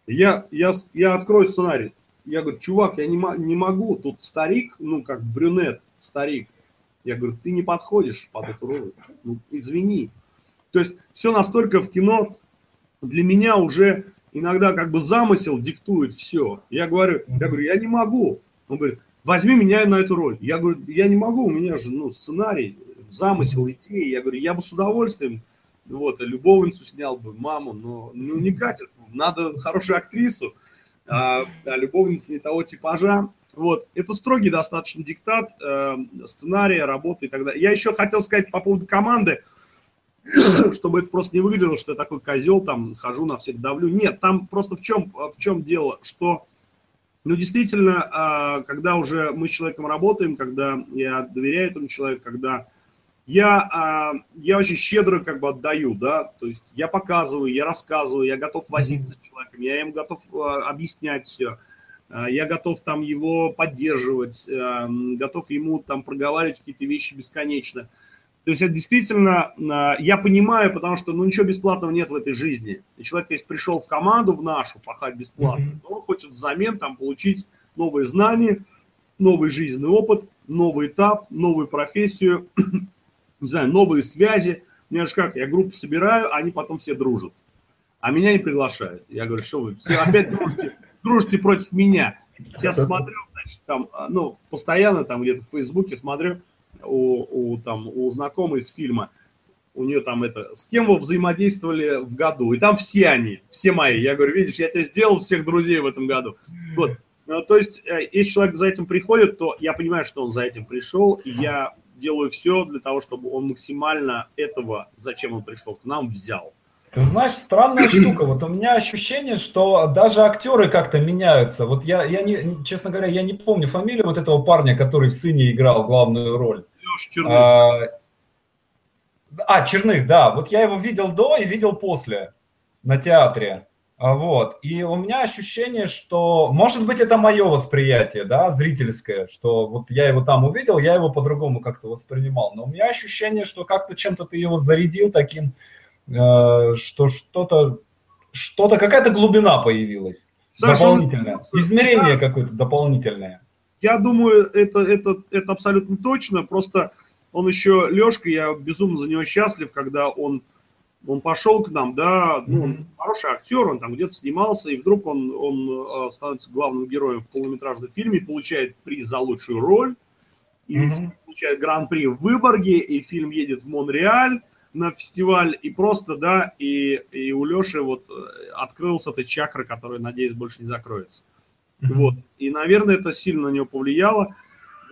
Я, я, я открою сценарий. Я говорю, чувак, я не, не могу. Тут старик, ну, как брюнет, старик. Я говорю, ты не подходишь под эту роль. Ну, извини. То есть все настолько в кино для меня уже иногда как бы замысел диктует все. Я говорю, я говорю, я не могу. Он говорит, возьми меня на эту роль. Я говорю, я не могу, у меня же ну, сценарий, замысел, идеи. Я говорю, я бы с удовольствием вот, любовницу снял бы, маму, но ну, не катит надо хорошую актрису, а, да, любовница не того типажа. Вот, это строгий достаточно диктат э, сценария, работы и так далее. Я еще хотел сказать по поводу команды, чтобы это просто не выглядело, что я такой козел, там, хожу на всех давлю. Нет, там просто в чем, в чем дело, что, ну, действительно, э, когда уже мы с человеком работаем, когда я доверяю этому человеку, когда я, а, я очень щедро как бы отдаю, да, то есть я показываю, я рассказываю, я готов возиться с человеком, я им готов а, объяснять все, а, я готов там его поддерживать, готов ему там проговаривать какие-то вещи бесконечно. То есть это действительно, я понимаю, потому что ну ничего бесплатного нет в этой жизни. И человек, если пришел в команду, в нашу, пахать бесплатно, mm-hmm. то он хочет взамен там получить новые знания, новый жизненный опыт, новый этап, новую профессию, не знаю, новые связи. Мне же как, я группу собираю, они потом все дружат. А меня не приглашают. Я говорю, что вы все опять дружите, дружите против меня. Сейчас смотрю, значит, там, а, ну, постоянно там где-то в Фейсбуке смотрю у, у, там, у знакомой из фильма, у нее там это, с кем вы взаимодействовали в году, и там все они, все мои. Я говорю, видишь, я тебе сделал всех друзей в этом году. Вот, ну, то есть, э, если человек за этим приходит, то я понимаю, что он за этим пришел, и я делаю все для того, чтобы он максимально этого, зачем он пришел к нам, взял. Ты знаешь, странная штука. Вот у меня ощущение, что даже актеры как-то меняются. Вот я, я не, честно говоря, я не помню фамилию вот этого парня, который в сыне играл главную роль. Леша Черных. А, а, Черных, да. Вот я его видел до и видел после на театре. А, вот. И у меня ощущение, что, может быть, это мое восприятие, да, зрительское, что вот я его там увидел, я его по-другому как-то воспринимал. Но у меня ощущение, что как-то чем-то ты его зарядил таким, э, что что-то, что-то, какая-то глубина появилась. Саша, дополнительная. Измерение да. какое-то дополнительное. Я думаю, это, это, это абсолютно точно. Просто он еще, Лешка, я безумно за него счастлив, когда он он пошел к нам, да, ну, он хороший актер, он там где-то снимался, и вдруг он, он э, становится главным героем в полнометражном фильме, получает приз за лучшую роль, и mm-hmm. получает гран-при в Выборге, и фильм едет в Монреаль на фестиваль, и просто, да, и, и у Леши вот э, открылся эта чакра, которая, надеюсь, больше не закроется. Mm-hmm. Вот, и, наверное, это сильно на него повлияло.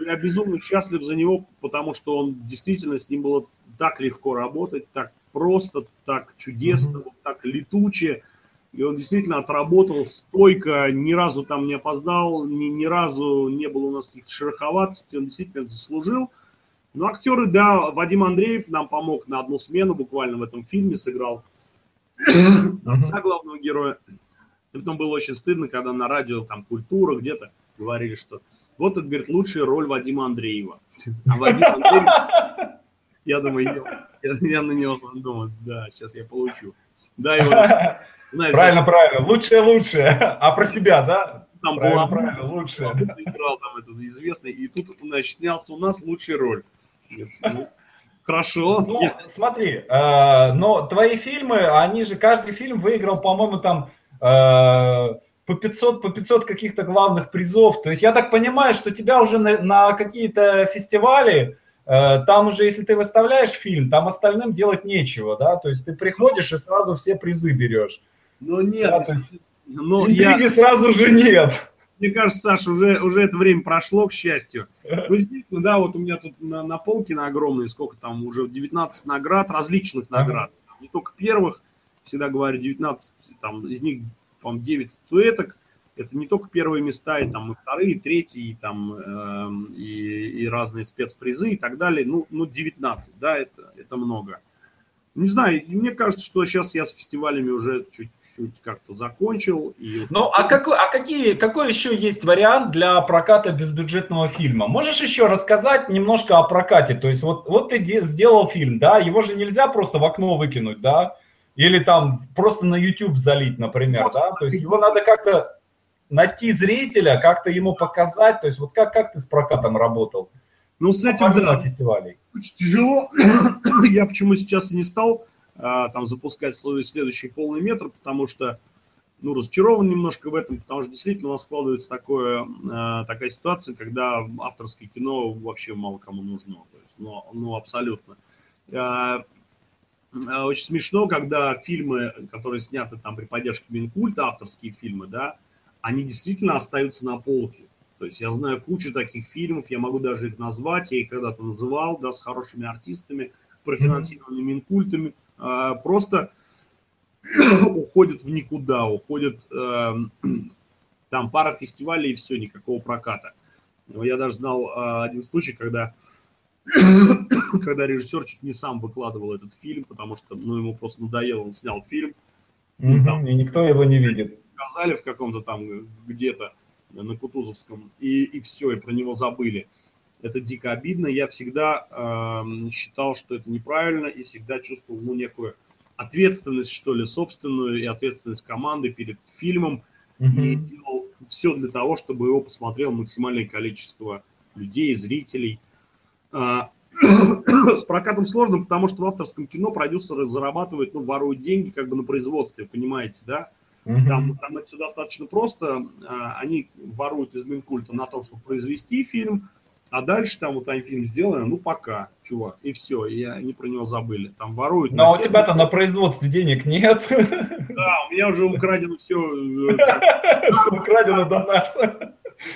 Я безумно счастлив за него, потому что он действительно с ним было так легко работать, так просто, так чудесно, mm-hmm. вот так летуче. И он действительно отработал стойко, ни разу там не опоздал, ни, ни разу не было у нас каких-то шероховатостей, он действительно заслужил. Но актеры, да, Вадим Андреев нам помог на одну смену, буквально в этом фильме сыграл отца главного героя. И потом было очень стыдно, когда на радио, там, культура где-то говорили, что вот это, говорит, лучшая роль Вадима Андреева. А Вадим Андреев, я думаю, я, я на него думаю, да, сейчас я получу. Да, его, знаешь, правильно, правильно. Лучшее, лучшее. А про себя, да? Там правильно, была правильно, лучшее. Играл там этот известный, и тут, значит, снялся у нас лучшая роль. Ну, хорошо. Ну, я... смотри, э, но твои фильмы, они же, каждый фильм выиграл, по-моему, там по 500, по 500 каких-то главных призов. То есть я так понимаю, что тебя уже на, на какие-то фестивали Э, там уже, если ты выставляешь фильм, там остальным делать нечего, да, то есть ты приходишь и сразу все призы берешь. Ну нет, да, есть, ну, я... сразу же нет. Мне кажется, Саша, уже, уже это время прошло, к счастью. Ну, действительно, да, вот у меня тут на, на полке на огромной, сколько там, уже 19 наград, различных наград. Не только первых, всегда говорю, 19, там, из них, по-моему, 9 статуэток, это не только первые места, и там и вторые, и третьи, и там э, и, и разные спецпризы и так далее. Ну, ну 19, да, это, это много. Не знаю, мне кажется, что сейчас я с фестивалями уже чуть-чуть как-то закончил. И... Ну, а, какой, а какие, какой еще есть вариант для проката безбюджетного фильма? Можешь еще рассказать немножко о прокате? То есть вот, вот ты сделал фильм, да, его же нельзя просто в окно выкинуть, да? Или там просто на YouTube залить, например, да? То есть его надо как-то найти зрителя, как-то ему показать, то есть вот как, как ты с прокатом работал? Ну, с этим, да, на фестивалей. Очень тяжело. Я почему сейчас и не стал а, там запускать свой следующий полный метр, потому что, ну, разочарован немножко в этом, потому что действительно у нас складывается такое, а, такая ситуация, когда авторское кино вообще мало кому нужно. То есть, ну, ну абсолютно. А, очень смешно, когда фильмы, которые сняты там при поддержке Минкульта, авторские фильмы, да, они действительно остаются на полке. То есть я знаю кучу таких фильмов, я могу даже их назвать, я их когда-то называл, да, с хорошими артистами, профинансированными Минкультами, а, просто уходят в никуда, уходят э, там пара фестивалей и все, никакого проката. Я даже знал э, один случай, когда, когда режиссер чуть не сам выкладывал этот фильм, потому что ну, ему просто надоело, он снял фильм. Mm-hmm, там, и никто его не видит. Показали в каком-то там где-то на Кутузовском, и, и все, и про него забыли. Это дико обидно. Я всегда э, считал, что это неправильно, и всегда чувствовал ну, некую ответственность, что ли, собственную, и ответственность команды перед фильмом. Mm-hmm. И делал все для того, чтобы его посмотрел максимальное количество людей, зрителей. А, с прокатом сложно, потому что в авторском кино продюсеры зарабатывают, ну, воруют деньги как бы на производстве, понимаете, да? Там, там это все достаточно просто. А, они воруют из Минкульта на том, чтобы произвести фильм, а дальше там вот они фильм сделали, ну пока, чувак, и все, и они про него забыли. Там воруют. Но у тебя-то на производстве денег нет. Да, у меня уже украдено все. Э, все украдено до нас.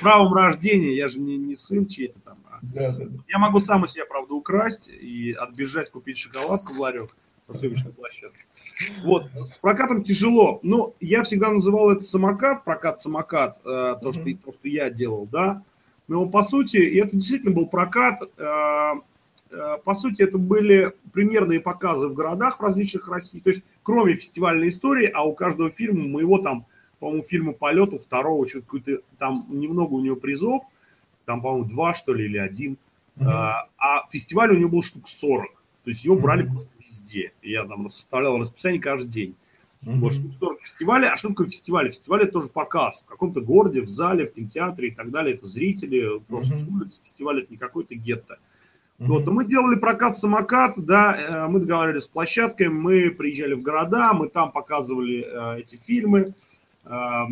Правом рождения, я же не, не сын чей-то там. А я могу сам у себя, правда, украсть и отбежать, купить шоколадку в ларек на съемочной площадке. Вот, с прокатом тяжело. Но я всегда называл это самокат, прокат-самокат, э, то, что, то, что я делал, да. Но по сути, и это действительно был прокат, э, э, по сути, это были примерные показы в городах в различных России. То есть, кроме фестивальной истории, а у каждого фильма, моего там, по-моему, фильма «Полет», у второго, что-то какой-то, там немного у него призов, там, по-моему, два, что ли, или один. Mm-hmm. А, а фестиваль у него был штук 40. То есть его брали mm-hmm. просто везде. Я там составлял расписание каждый день. Mm-hmm. Вот, штук 40 фестивалей. А что такое фестиваль? Фестиваль это тоже показ. В каком-то городе, в зале, в кинотеатре и так далее. Это зрители, просто mm-hmm. с улицы. Фестиваль это не какой-то гетто. Mm-hmm. Вот, мы делали прокат самокат, да, э, мы договаривались с площадкой, мы приезжали в города, мы там показывали э, эти фильмы, э,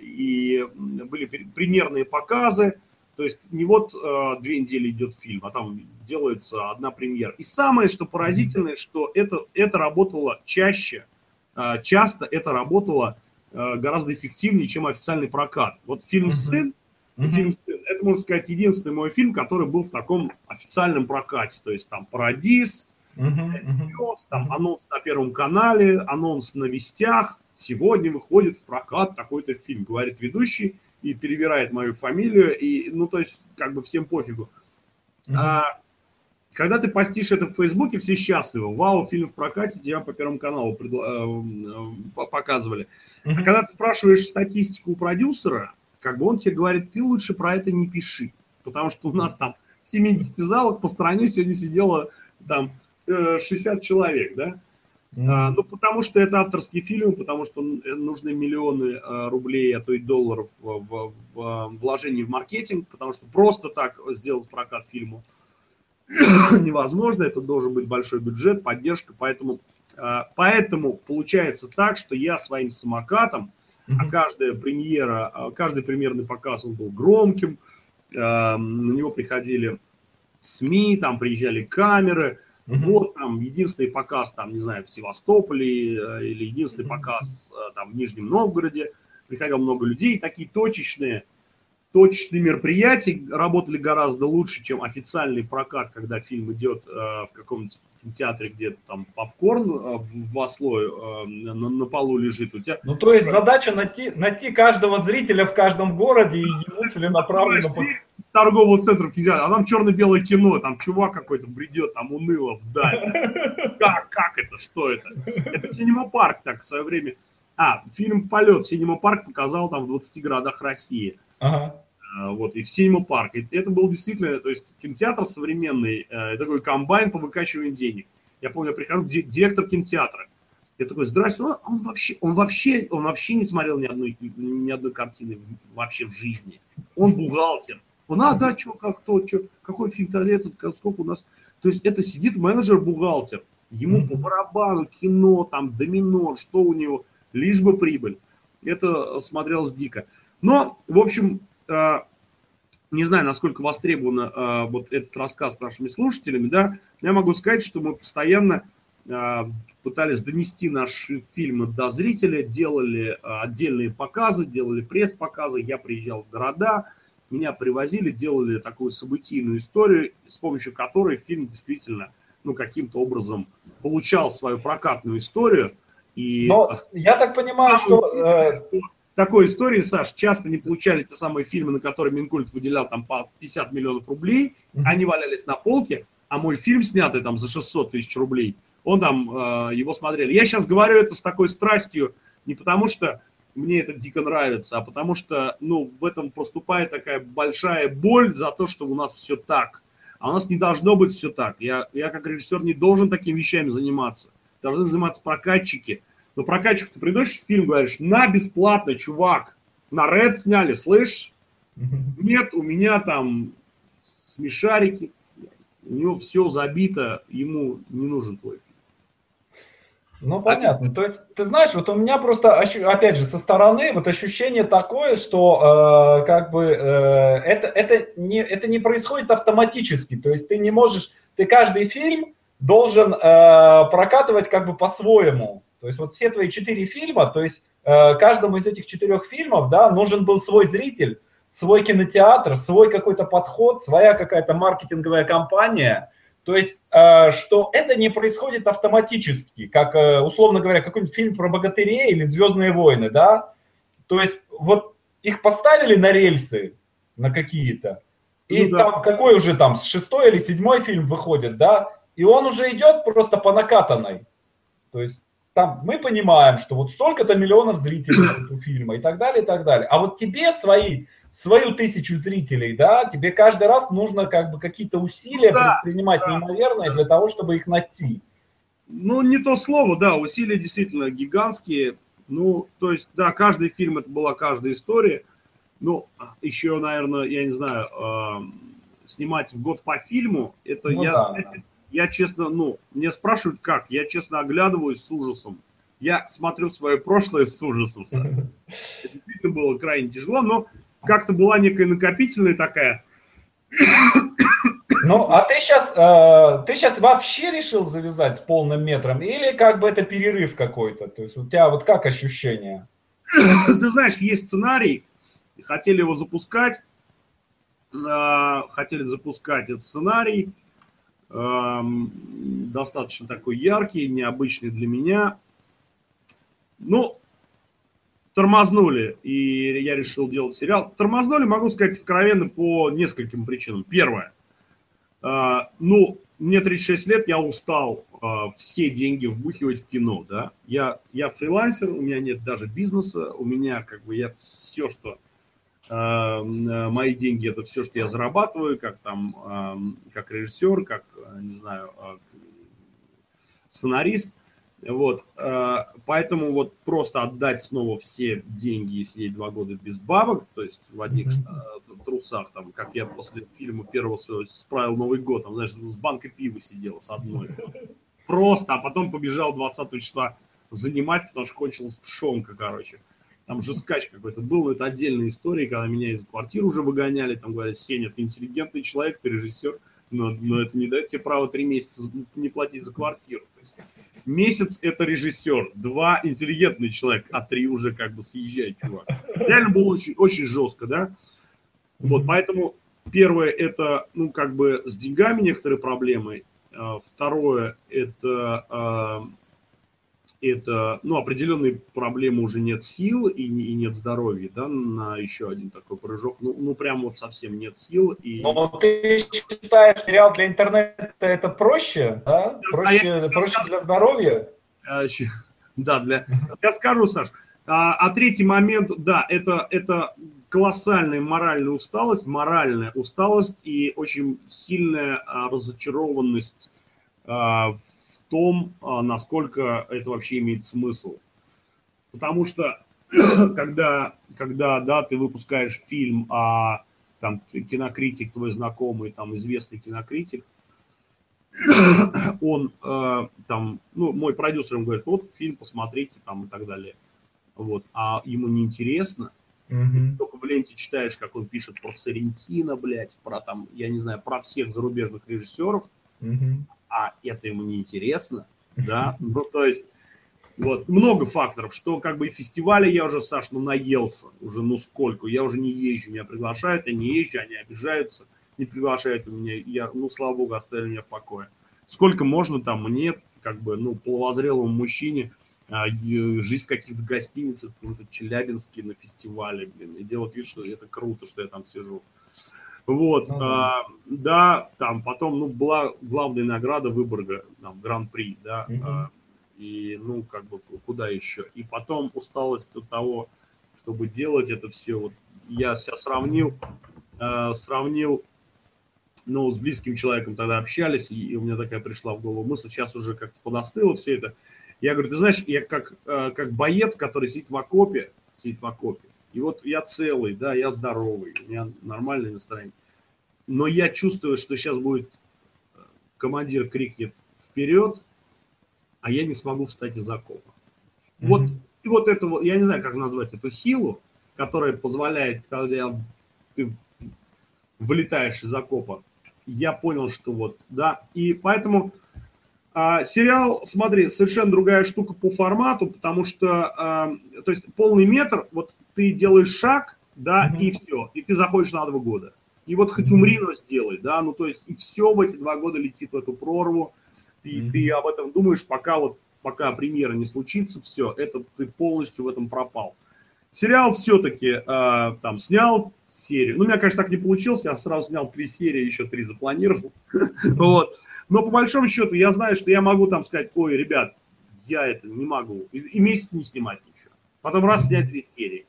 и были примерные показы. То есть не вот э, две недели идет фильм, а там делается одна премьера. И самое, что поразительное, что это, это работало чаще, э, часто это работало э, гораздо эффективнее, чем официальный прокат. Вот фильм «Сын», mm-hmm. фильм «Сын» это, можно сказать, единственный мой фильм, который был в таком официальном прокате. То есть там «Парадис», mm-hmm. там анонс на Первом канале, анонс на Вестях. Сегодня выходит в прокат такой-то фильм, говорит ведущий и перебирает мою фамилию, и, ну, то есть, как бы всем пофигу. Mm-hmm. А, когда ты постишь это в Фейсбуке, все счастливы. Вау, фильм в прокате, тебя по Первому каналу предла- э, показывали. Mm-hmm. А когда ты спрашиваешь статистику у продюсера, как бы он тебе говорит, ты лучше про это не пиши. Потому что у нас там в 70 залах по стране сегодня сидело там 60 э, человек, да? А, ну, потому что это авторский фильм, потому что нужны миллионы а, рублей, а то и долларов в, в, в вложении в маркетинг, потому что просто так сделать прокат фильму невозможно, это должен быть большой бюджет, поддержка, поэтому, поэтому получается так, что я своим самокатом, а каждая премьера, а, каждый премьерный показ он был громким, а, на него приходили СМИ, там приезжали камеры, Угу. Вот там единственный показ, там, не знаю, в Севастополе э, или единственный показ э, там в Нижнем Новгороде. Приходило много людей, такие точечные, точечные мероприятия работали гораздо лучше, чем официальный прокат, когда фильм идет э, в каком-нибудь кинотеатре, где там попкорн э, в два слоя э, на, на полу лежит. У тебя... Ну, то есть задача найти, найти каждого зрителя в каждом городе и ему целенаправленно торгового центра в кинотеатре, а там черно-белое кино, там чувак какой-то бредет, там уныло вдаль. Как, как это, что это? Это Синема Парк так в свое время. А, фильм «Полет» Синема Парк показал там в 20 городах России. Ага. А, вот, и в Синема Парк. И это был действительно, то есть кинотеатр современный, э, такой комбайн по выкачиванию денег. Я помню, я прихожу, директор кинотеатра. Я такой, здрасте, он, он вообще, он вообще, он вообще не смотрел ни одной, ни одной картины вообще в жизни. Он бухгалтер. Он, а, да, что, как то, что, какой фильтр этот, сколько у нас. То есть это сидит менеджер-бухгалтер, ему по барабану кино, там, домино, что у него, лишь бы прибыль. Это смотрелось дико. Но, в общем, э, не знаю, насколько востребован э, вот этот рассказ нашими слушателями, да, я могу сказать, что мы постоянно э, пытались донести наши фильмы до зрителя, делали отдельные показы, делали пресс-показы, я приезжал в города, меня привозили, делали такую событийную историю, с помощью которой фильм действительно ну, каким-то образом получал свою прокатную историю. И... Но я так понимаю, что... Такой истории, Саш, часто не получали те самые фильмы, на которые Минкульт выделял там по 50 миллионов рублей, mm-hmm. они валялись на полке, а мой фильм, снятый там за 600 тысяч рублей, он там, э, его смотрели. Я сейчас говорю это с такой страстью, не потому что мне это дико нравится, а потому что, ну, в этом поступает такая большая боль за то, что у нас все так. А у нас не должно быть все так. Я, я как режиссер не должен такими вещами заниматься. Должны заниматься прокатчики. Но прокатчик, ты придешь в фильм, говоришь, на бесплатно, чувак, на Red сняли, слышишь? Нет, у меня там смешарики, у него все забито, ему не нужен твой фильм. Ну, понятно. То есть, ты знаешь, вот у меня просто, опять же, со стороны вот ощущение такое, что э, как бы э, это, это, не, это не происходит автоматически. То есть ты не можешь, ты каждый фильм должен э, прокатывать как бы по-своему. То есть вот все твои четыре фильма, то есть э, каждому из этих четырех фильмов, да, нужен был свой зритель, свой кинотеатр, свой какой-то подход, своя какая-то маркетинговая кампания – то есть, э, что это не происходит автоматически, как, э, условно говоря, какой-нибудь фильм про богатырей или «Звездные войны», да? То есть, вот их поставили на рельсы, на какие-то, и ну, да. там какой уже там, шестой или седьмой фильм выходит, да? И он уже идет просто по накатанной. То есть, там мы понимаем, что вот столько-то миллионов зрителей у фильма и так далее, и так далее. А вот тебе свои свою тысячу зрителей, да, тебе каждый раз нужно как бы какие-то усилия да, предпринимать да, неимоверные да. для того, чтобы их найти. Ну, не то слово, да, усилия действительно гигантские. Ну, то есть, да, каждый фильм это была каждая история. Ну, еще, наверное, я не знаю, э, снимать в год по фильму, это ну, я, да, да. Я честно, ну, мне спрашивают как, я честно оглядываюсь с ужасом. Я смотрю свое прошлое с ужасом. Это действительно было крайне тяжело, но как-то была некая накопительная такая. Ну, а ты сейчас, э, ты сейчас вообще решил завязать с полным метром или как бы это перерыв какой-то? То есть у тебя вот как ощущение? Ты знаешь, есть сценарий, хотели его запускать, э, хотели запускать этот сценарий, достаточно такой яркий, необычный для меня. Ну, тормознули, и я решил делать сериал. Тормознули, могу сказать откровенно, по нескольким причинам. Первое. А, ну, мне 36 лет, я устал а, все деньги вбухивать в кино, да. Я, я фрилансер, у меня нет даже бизнеса, у меня как бы я все, что мои деньги, это все, что я зарабатываю, как там, как режиссер, как, не знаю, сценарист – вот, э, поэтому вот просто отдать снова все деньги и сидеть два года без бабок, то есть в одних трусах, там, как я после фильма первого своего справил Новый год, там, знаешь, с банкой пива сидел с одной. Просто, а потом побежал 20 числа занимать, потому что кончилась пшенка, короче. Там же скач какой-то был, это отдельная история, когда меня из квартиры уже выгоняли, там говорят, Сеня, ты интеллигентный человек, ты режиссер, но, но это не дает тебе право три месяца не платить за квартиру. То есть месяц это режиссер, два интеллигентный человек, а три уже как бы съезжает, чувак. Реально было очень, очень жестко, да? Вот, поэтому первое это, ну, как бы с деньгами некоторые проблемы. А, второе это а, это, ну, определенные проблемы уже нет сил и, и нет здоровья, да, на еще один такой прыжок. Ну, ну, прям вот совсем нет сил. И... Но ты считаешь, сериал для интернета это проще, да? Проще, проще скажу, для здоровья? А, да, для... Я скажу, Саш. А, а третий момент, да, это, это колоссальная моральная усталость, моральная усталость и очень сильная а, разочарованность а, том, а, насколько это вообще имеет смысл. Потому что когда, когда да, ты выпускаешь фильм, а там кинокритик, твой знакомый, там известный кинокритик, он э, там, ну, мой продюсер ему говорит, вот фильм посмотрите там и так далее. Вот, а ему неинтересно, Mm-hmm. Только в ленте читаешь, как он пишет про Сарентино, блядь, про там, я не знаю, про всех зарубежных режиссеров. Mm-hmm а это ему не интересно, да, ну, то есть, вот, много факторов, что как бы фестивали я уже, Саш, ну, наелся уже, ну, сколько, я уже не езжу, меня приглашают, я не езжу, они обижаются, не приглашают меня, я, ну, слава богу, оставили меня в покое. Сколько можно там мне, как бы, ну, половозрелому мужчине, а, жить в каких-то гостиницах, в Челябинске на фестивале, блин, и делать вид, что это круто, что я там сижу. Вот, ну, а, да, там потом, ну, была главная награда Выборга, там, Гран-при, да, угу. а, и, ну, как бы, куда еще. И потом усталость от того, чтобы делать это все, вот, я себя сравнил, э, сравнил, ну, с близким человеком тогда общались, и, и у меня такая пришла в голову мысль, сейчас уже как-то подостыло все это. Я говорю, ты знаешь, я как, э, как боец, который сидит в окопе, сидит в окопе, и вот я целый, да, я здоровый, у меня нормальное настроение. Но я чувствую, что сейчас будет э, командир крикнет вперед, а я не смогу встать из окопа. Mm-hmm. Вот, и вот это вот, я не знаю, как назвать эту силу, которая позволяет, когда ты вылетаешь из окопа, я понял, что вот, да, и поэтому а, сериал, смотри, совершенно другая штука по формату, потому что, а, то есть полный метр, вот ты делаешь шаг, да, mm-hmm. и все, и ты заходишь на два года. И вот хоть умри, но сделай, да, ну то есть и все в эти два года летит в эту прорву, ты, mm-hmm. ты об этом думаешь, пока вот, пока премьера не случится, все, это ты полностью в этом пропал. Сериал все-таки э, там снял серию, ну у меня, конечно, так не получилось, я сразу снял три серии, еще три запланировал, вот, но по большому счету я знаю, что я могу там сказать, ой, ребят, я это не могу, и, и месяц не снимать ничего, потом раз снять три серии.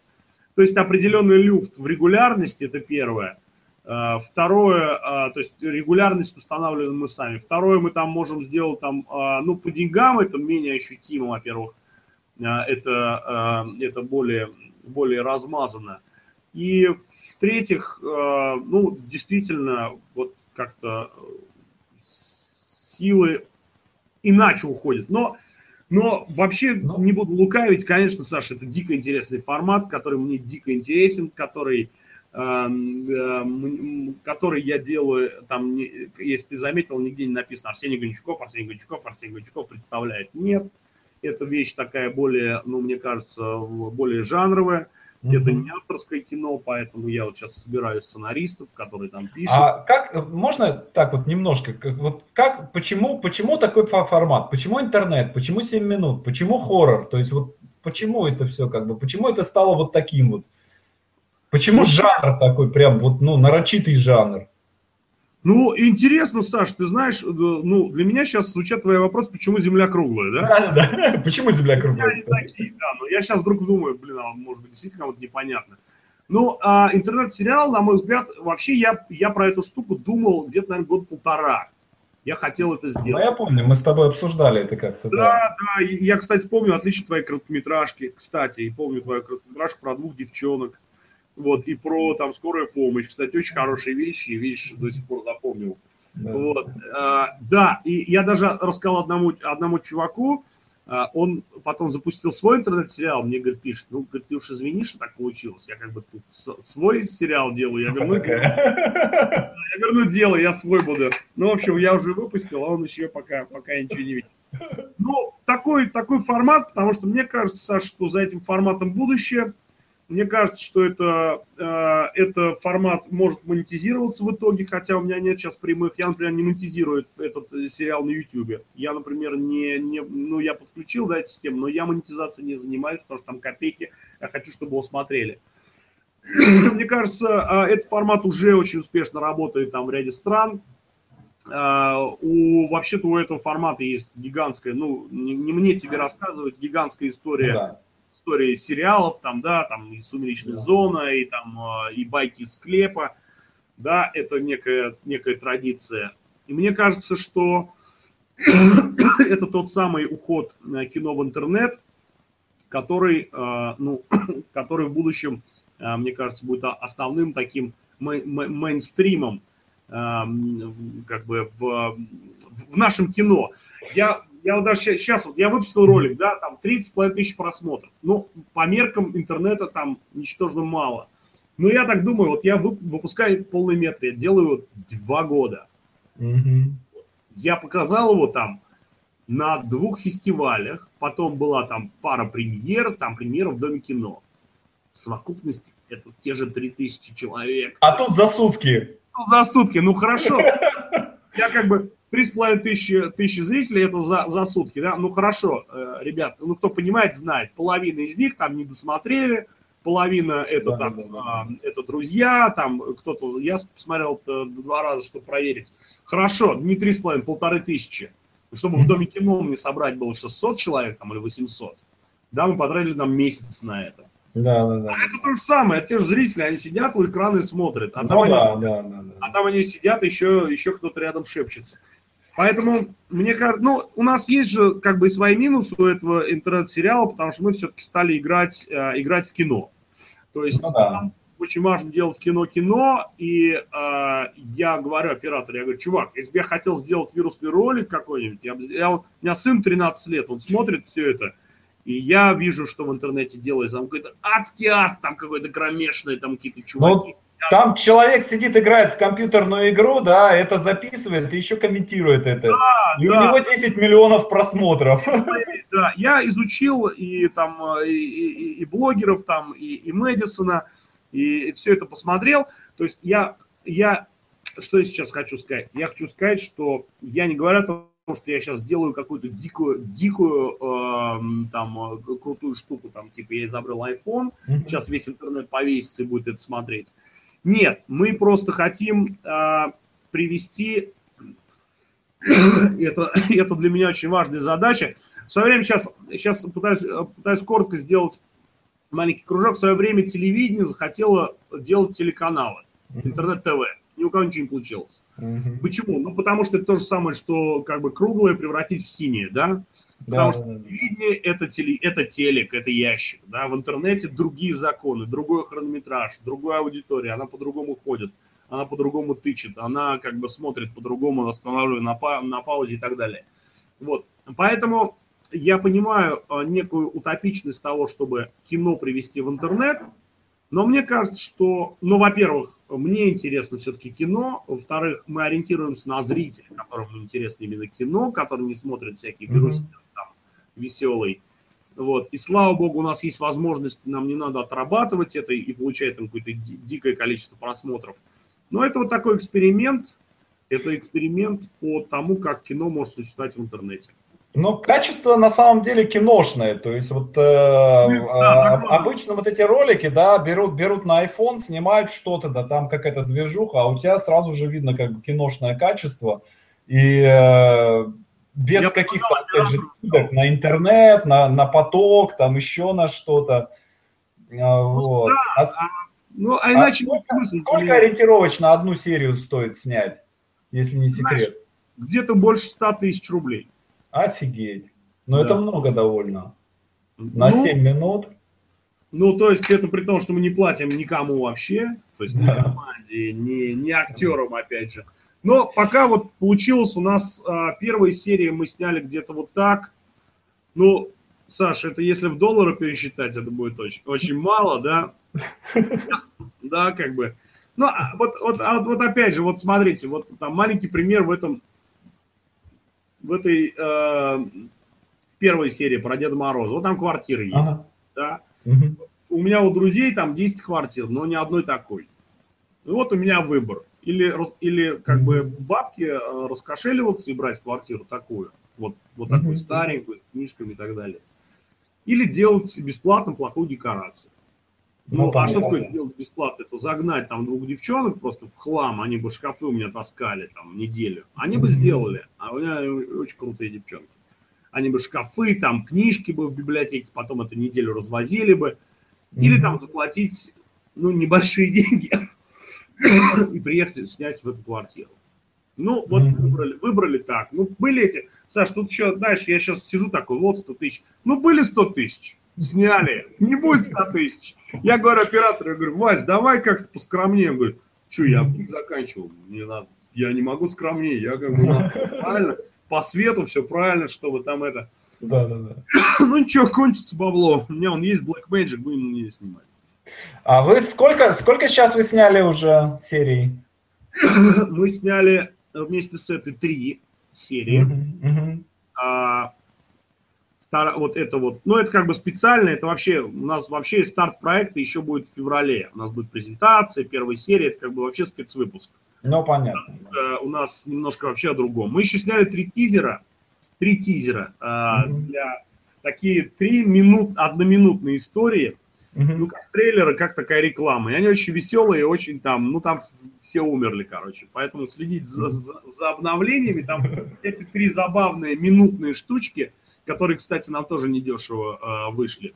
То есть определенный люфт в регулярности, это первое. А, второе, а, то есть регулярность устанавливаем мы сами. Второе, мы там можем сделать там, а, ну, по деньгам это менее ощутимо, во-первых. Это, это более, более размазано. И в-третьих, ну, действительно, вот как-то силы иначе уходят. Но, но вообще но... не буду лукавить, конечно, Саша, это дико интересный формат, который мне дико интересен, который, э, э, который я делаю, там, если ты заметил, нигде не написано Арсений Гончуков, Арсений Гончуков, Арсений Гончуков представляет. Нет, это вещь такая более, ну, мне кажется, более жанровая. Mm-hmm. Это не авторское кино, поэтому я вот сейчас собираю сценаристов, которые там пишут. А как можно так вот немножко, как, вот как, почему, почему такой формат? Почему интернет? Почему 7 минут? Почему хоррор? То есть вот почему это все как бы, почему это стало вот таким вот? Почему ну, жанр такой прям вот, ну, нарочитый жанр? Ну, интересно, Саш, ты знаешь, э, ну, для меня сейчас звучат твои вопросы, почему Земля круглая, да? Да, да, почему Земля круглая? Такие, да, но я сейчас вдруг думаю, блин, а может быть, действительно вот непонятно. Ну, а интернет-сериал, на мой взгляд, вообще я, я про эту штуку думал где-то, наверное, год-полтора. Я хотел это сделать. Ну, я помню, мы с тобой обсуждали это как-то. Да, да, да. Я, кстати, помню отлично твои короткометражки, кстати, и помню твою короткометражку про двух девчонок вот, и про там скорую помощь. Кстати, очень хорошие вещи, и вещи до сих пор запомнил. Да. Вот, а, да, и я даже рассказал одному, одному чуваку, а, он потом запустил свой интернет-сериал, мне, говорит, пишет, ну, говорит, ты уж извини, что так получилось, я как бы тут свой сериал делаю, я говорю, ну, я говорю, ну, делай, я свой буду. Ну, в общем, я уже выпустил, а он еще пока, пока ничего не видит. Ну, такой, такой формат, потому что мне кажется, Саша, что за этим форматом будущее – мне кажется, что это, э, это формат может монетизироваться в итоге, хотя у меня нет сейчас прямых. Я, например, не монетизирую этот э, сериал на YouTube. Я, например, не, не ну, я подключил да, эту систему, но я монетизацией не занимаюсь, потому что там копейки, я хочу, чтобы его смотрели. Мне кажется, э, этот формат уже очень успешно работает там в ряде стран. У, вообще-то у этого формата есть гигантская, ну, не, не мне тебе рассказывать, гигантская история ну да истории сериалов, там, да, там и «Сумеречная да. зона», и там а, и «Байки из склепа», да, это некая, некая традиция. И мне кажется, что это тот самый уход кино в интернет, который, а, ну, который в будущем, а, мне кажется, будет основным таким мейнстримом как бы в, в нашем кино. Я я вот даже сейчас, вот я выпустил ролик, да, там 30 тысяч просмотров. Ну, по меркам интернета там ничтожно мало. Но я так думаю, вот я выпускаю полный метр, я делаю два года. Mm-hmm. Я показал его там, на двух фестивалях, потом была там пара премьер, там премьера в Доме кино. В совокупности это те же 3000 человек. А тут за сутки. Ну, за сутки, ну хорошо. Я как бы три с половиной тысячи, тысячи зрителей это за, за сутки, да, ну хорошо, э, ребят, ну кто понимает, знает, половина из них там не досмотрели, половина это да, там, да, да. А, это друзья, там кто-то, я посмотрел два раза, чтобы проверить. Хорошо, не три с половиной, полторы тысячи. Чтобы в Доме кино мне собрать было 600 человек там или 800, да, мы потратили там месяц на это. Да, да, да. А это то же самое, это те же зрители, они сидят у экрана и смотрят. А, ну, там, да, они, да, да, да. а там они сидят, еще, еще кто-то рядом шепчется. Поэтому, мне кажется, ну, у нас есть же как бы свои минусы у этого интернет-сериала, потому что мы все-таки стали играть, э, играть в кино. То есть ну, да. очень важно делать кино-кино, и э, я говорю оператору, я говорю, чувак, если бы я хотел сделать вирусный ролик какой-нибудь, я, я, у меня сын 13 лет, он смотрит все это, и я вижу, что в интернете делается, там какой-то адский ад, там какой-то кромешный, там какие-то ну, чуваки. Ну, там человек сидит, играет в компьютерную игру, да, это записывает и еще комментирует это. Да, и да. у него 10 миллионов просмотров. Да, я изучил и там и, и, и блогеров, там, и, и Мэдисона, и, все это посмотрел. То есть я, я, что я сейчас хочу сказать? Я хочу сказать, что я не говорю о том, что я сейчас делаю какую-то дикую, дикую э, там крутую штуку, там типа я изобрел iPhone, mm-hmm. сейчас весь интернет повесится и будет это смотреть. Нет, мы просто хотим э, привести, это, это для меня очень важная задача. В свое время сейчас, сейчас пытаюсь, пытаюсь коротко сделать маленький кружок. В свое время телевидение захотело делать телеканалы, интернет-ТВ. Ни у кого ничего не получилось. Почему? Ну, потому что это то же самое, что как бы круглое превратить в синее, да? Потому да, что телевидение это, теле, это телек, это ящик. Да? В интернете другие законы, другой хронометраж, другая аудитория, она по-другому ходит, она по-другому тычет, она как бы смотрит по-другому, останавливая на, па- на паузе и так далее. Вот. Поэтому я понимаю а, некую утопичность того, чтобы кино привести в интернет, но мне кажется, что, ну, во-первых, мне интересно все-таки кино, во-вторых, мы ориентируемся на зрителя, которому интересно именно кино, который не смотрит всякие вирусы, mm-hmm веселый. Вот. И слава богу, у нас есть возможность, нам не надо отрабатывать это и получать там какое-то дикое количество просмотров. Но это вот такой эксперимент, это эксперимент по тому, как кино может существовать в интернете. Ну, качество на самом деле киношное, то есть вот э, ну, да, э, обычно вот эти ролики, да, берут, берут на iPhone, снимают что-то, да, там какая-то движуха, а у тебя сразу же видно как бы киношное качество, и э, без каких-то, опять же, ссылок на интернет, на, на поток, там еще на что-то. А, ну вот. Ну, да. а, ну, а иначе... А сколько, сколько ориентировочно одну серию стоит снять, если не секрет? Где-то больше 100 тысяч рублей. Офигеть. Ну, да. это много довольно. На ну, 7 минут. Ну, то есть это при том, что мы не платим никому вообще, то есть ни команде, ни, ни актерам, опять же. Но пока вот получилось у нас а, первые серии мы сняли где-то вот так. Ну, Саша, это если в доллары пересчитать, это будет очень, очень мало, да? Да, как бы. Ну, а вот, вот, а вот, вот опять же, вот смотрите, вот там маленький пример в этом, в этой, э, в первой серии про Деда Мороза. Вот там квартиры есть, ага. да? Угу. У меня у друзей там 10 квартир, но ни одной такой. И вот у меня выбор или, или как бы бабки э, раскошеливаться и брать квартиру такую, вот, вот такую старенькую, с книжками и так далее. Или делать бесплатно плохую декорацию. Ну, ну а что такое делать бесплатно? Это загнать там двух девчонок просто в хлам, они бы шкафы у меня таскали там неделю. Они бы сделали, а у меня очень крутые девчонки. Они бы шкафы, там книжки бы в библиотеке, потом эту неделю развозили бы. Или там заплатить, ну, небольшие деньги, и приехать снять в эту квартиру. Ну, вот mm-hmm. выбрали, выбрали так. Ну, были эти... Саш, тут еще, знаешь, я сейчас сижу такой, вот 100 тысяч. Ну, были 100 тысяч, сняли. Не будет 100 тысяч. Я говорю оператору, я говорю, Вась, давай как-то поскромнее. Он говорит, что, я заканчивал, мне надо. Я не могу скромнее, я бы надо правильно, по свету все правильно, чтобы там это... Да, да, да. Ну ничего, кончится бабло. У меня он есть Black Magic, будем на нее снимать. А вы сколько, сколько сейчас вы сняли уже серий? Мы сняли вместе с этой три серии. а, вот это вот, ну это как бы специально, это вообще, у нас вообще старт проекта еще будет в феврале. У нас будет презентация, первая серия, это как бы вообще спецвыпуск. Ну, понятно. У нас немножко вообще о другом. Мы еще сняли три тизера, три тизера mm-hmm. для такие три минут, одноминутные истории, mm-hmm. ну, как трейлеры, как такая реклама. И они очень веселые, очень там, ну, там все умерли, короче. Поэтому следить за, за, за обновлениями, там эти три забавные минутные штучки – которые, кстати, нам тоже недешево э, вышли.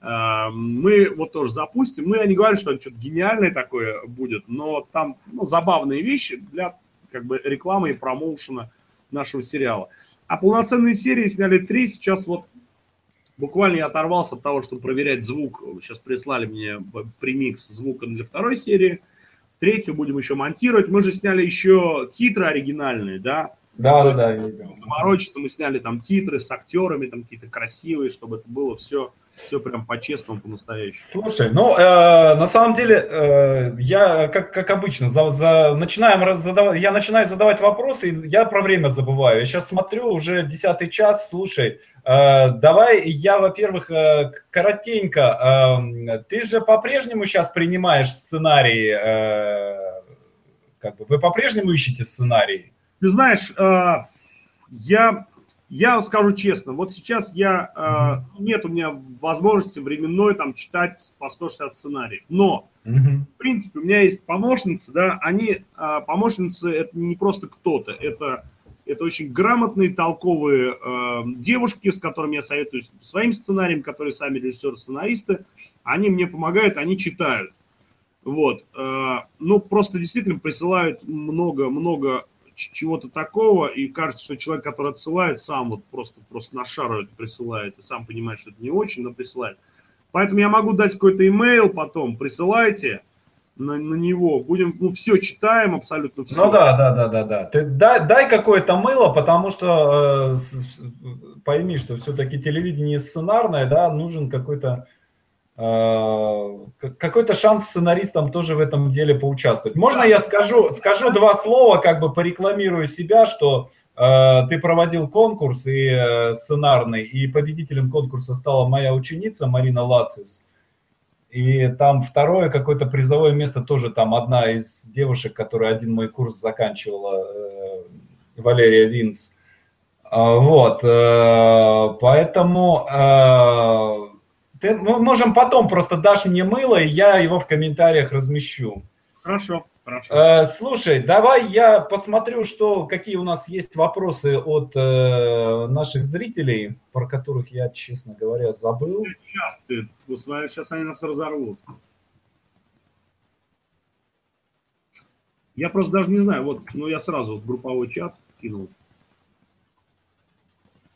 Э, мы вот тоже запустим. Ну, я не говорю, что это что-то гениальное такое будет, но там ну, забавные вещи для как бы рекламы и промоушена нашего сериала. А полноценные серии сняли три. Сейчас вот буквально я оторвался от того, чтобы проверять звук. Сейчас прислали мне премикс звука для второй серии. Третью будем еще монтировать. Мы же сняли еще титры оригинальные, да, да, да, да. Заморочиться, мы сняли там титры с актерами, там какие-то красивые, чтобы это было все, все прям по-честному, по-настоящему. Слушай, ну, э, на самом деле, э, я, как, как обычно, за, за, начинаем задавать, я начинаю задавать вопросы, и я про время забываю. Я сейчас смотрю, уже десятый час, слушай, давай я, во-первых, э, коротенько, э, ты же по-прежнему сейчас принимаешь сценарии, э, как бы, вы по-прежнему ищете сценарии? Ты знаешь, э, я, я скажу честно, вот сейчас я, э, нет у меня возможности временной там читать по 160 сценариев, но, в принципе, у меня есть помощницы, да, они, э, помощницы, это не просто кто-то, это, это очень грамотные, толковые девушки, с которыми я советуюсь своим сценарием, которые сами режиссеры-сценаристы, они мне помогают, они читают. Вот. Ну, просто действительно присылают много-много чего-то такого, и кажется, что человек, который отсылает, сам вот просто, просто на шару это присылает, и сам понимает, что это не очень, но присылает. Поэтому я могу дать какой-то имейл потом, присылайте на, на него, будем, ну, все читаем, абсолютно все. Ну да, да, да, да, да. Ты дай, дай какое-то мыло, потому что э, пойми, что все-таки телевидение сценарное, да, нужен какой-то Э, какой-то шанс сценаристам тоже в этом деле поучаствовать. Можно я скажу, скажу два слова, как бы порекламирую себя, что э, ты проводил конкурс и э, сценарный, и победителем конкурса стала моя ученица Марина Лацис. И там второе какое-то призовое место тоже там одна из девушек, которая один мой курс заканчивала, э, Валерия Винс. А, вот, э, поэтому э, ты, мы можем потом просто дашь мне мыло, и я его в комментариях размещу. Хорошо, хорошо. Э, слушай, давай я посмотрю, что, какие у нас есть вопросы от э, наших зрителей, про которых я, честно говоря, забыл. Сейчас ты, сейчас они нас разорвут. Я просто даже не знаю, вот, ну я сразу в групповой чат кинул.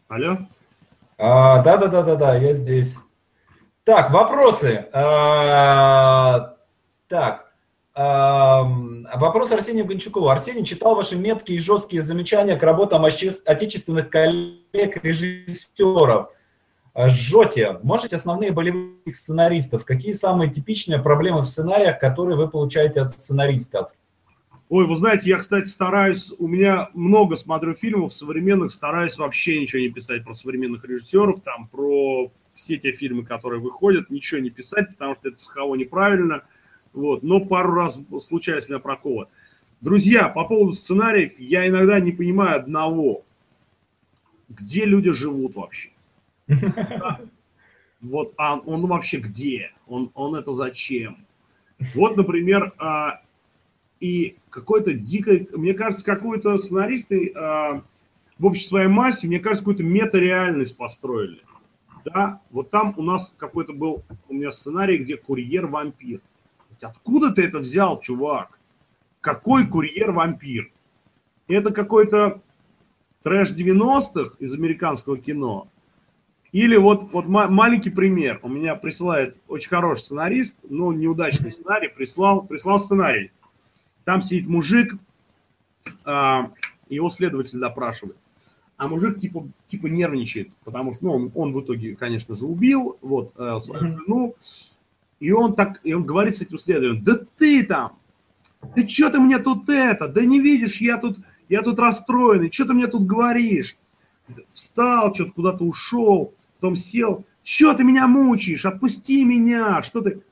Алло? А, да, да, да, да, да, я здесь. Так, вопросы. А, так, вопрос Арсению Гончукову. Арсений читал ваши меткие и жесткие замечания к работам отечественных коллег-режиссеров. Жжете. Можете основные болевых сценаристов? Какие самые типичные проблемы в сценариях, которые вы получаете от сценаристов? Ой, вы знаете, я, кстати, стараюсь, у меня много смотрю фильмов современных, стараюсь вообще ничего не писать про современных режиссеров, там, про все те фильмы, которые выходят, ничего не писать, потому что это схово неправильно. Вот. Но пару раз случались у меня проколы. Друзья, по поводу сценариев, я иногда не понимаю одного. Где люди живут вообще? Вот а он вообще где? Он, он это зачем? Вот, например, а, и какой-то дикой, мне кажется, какой-то сценаристы а, в общей своей массе, мне кажется, какую-то метареальность построили да, вот там у нас какой-то был у меня сценарий, где курьер-вампир. Откуда ты это взял, чувак? Какой курьер-вампир? Это какой-то трэш 90-х из американского кино? Или вот, вот маленький пример. У меня присылает очень хороший сценарист, но неудачный сценарий, прислал, прислал сценарий. Там сидит мужик, а, его следователь допрашивает а мужик типа, типа нервничает, потому что ну, он, он в итоге, конечно же, убил вот, э, свою mm-hmm. И он так, и он говорит с этим следователем, да ты там, ты что ты мне тут это, да не видишь, я тут, я тут расстроенный, что ты мне тут говоришь? встал, что-то куда-то ушел, потом сел, что ты меня мучаешь, отпусти меня, что ты...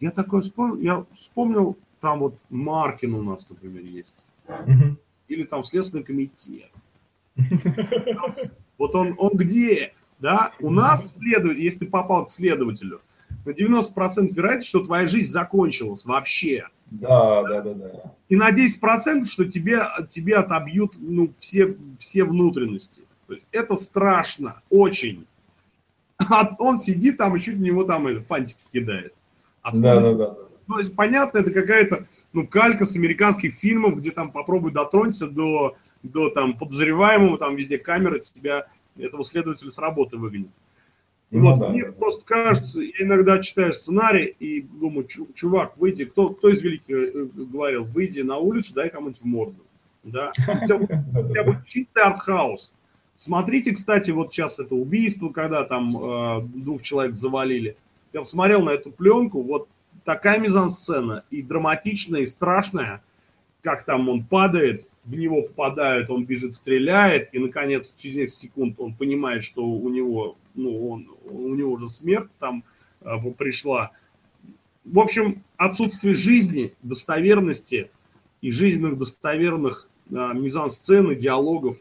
Я такой вспомнил, я вспомнил, там вот Маркин у нас, например, есть. Или там Следственный комитет. Вот он, он где? Да, у нас следует, если ты попал к следователю, на 90% вероятность, что твоя жизнь закончилась вообще. Да, да, да, да. И на 10%, что тебе, тебе отобьют ну, все, все внутренности. То есть это страшно, очень. А он сидит там и чуть на него там фантики кидает. Откуда? Да, да, да. То есть понятно, это какая-то ну, калька с американских фильмов, где там попробуй дотронься до, до там подозреваемого, там везде камеры тебя, этого следователя с работы выгонят. Ну, вот, да, мне просто кажется, я иногда читаю сценарий и думаю, чувак, выйди, кто, кто из великих э, говорил, выйди на улицу, дай кому-нибудь в морду. Да? У тебя будет чистый артхаус. Смотрите, кстати, вот сейчас это убийство, когда там э, двух человек завалили. Я посмотрел на эту пленку, вот такая мизансцена и драматичная, и страшная, как там он падает, в него попадают, он бежит, стреляет, и, наконец, через несколько секунд он понимает, что у него, ну, он, у него уже смерть там э, пришла. В общем, отсутствие жизни, достоверности и жизненных достоверных э, мизансцен и диалогов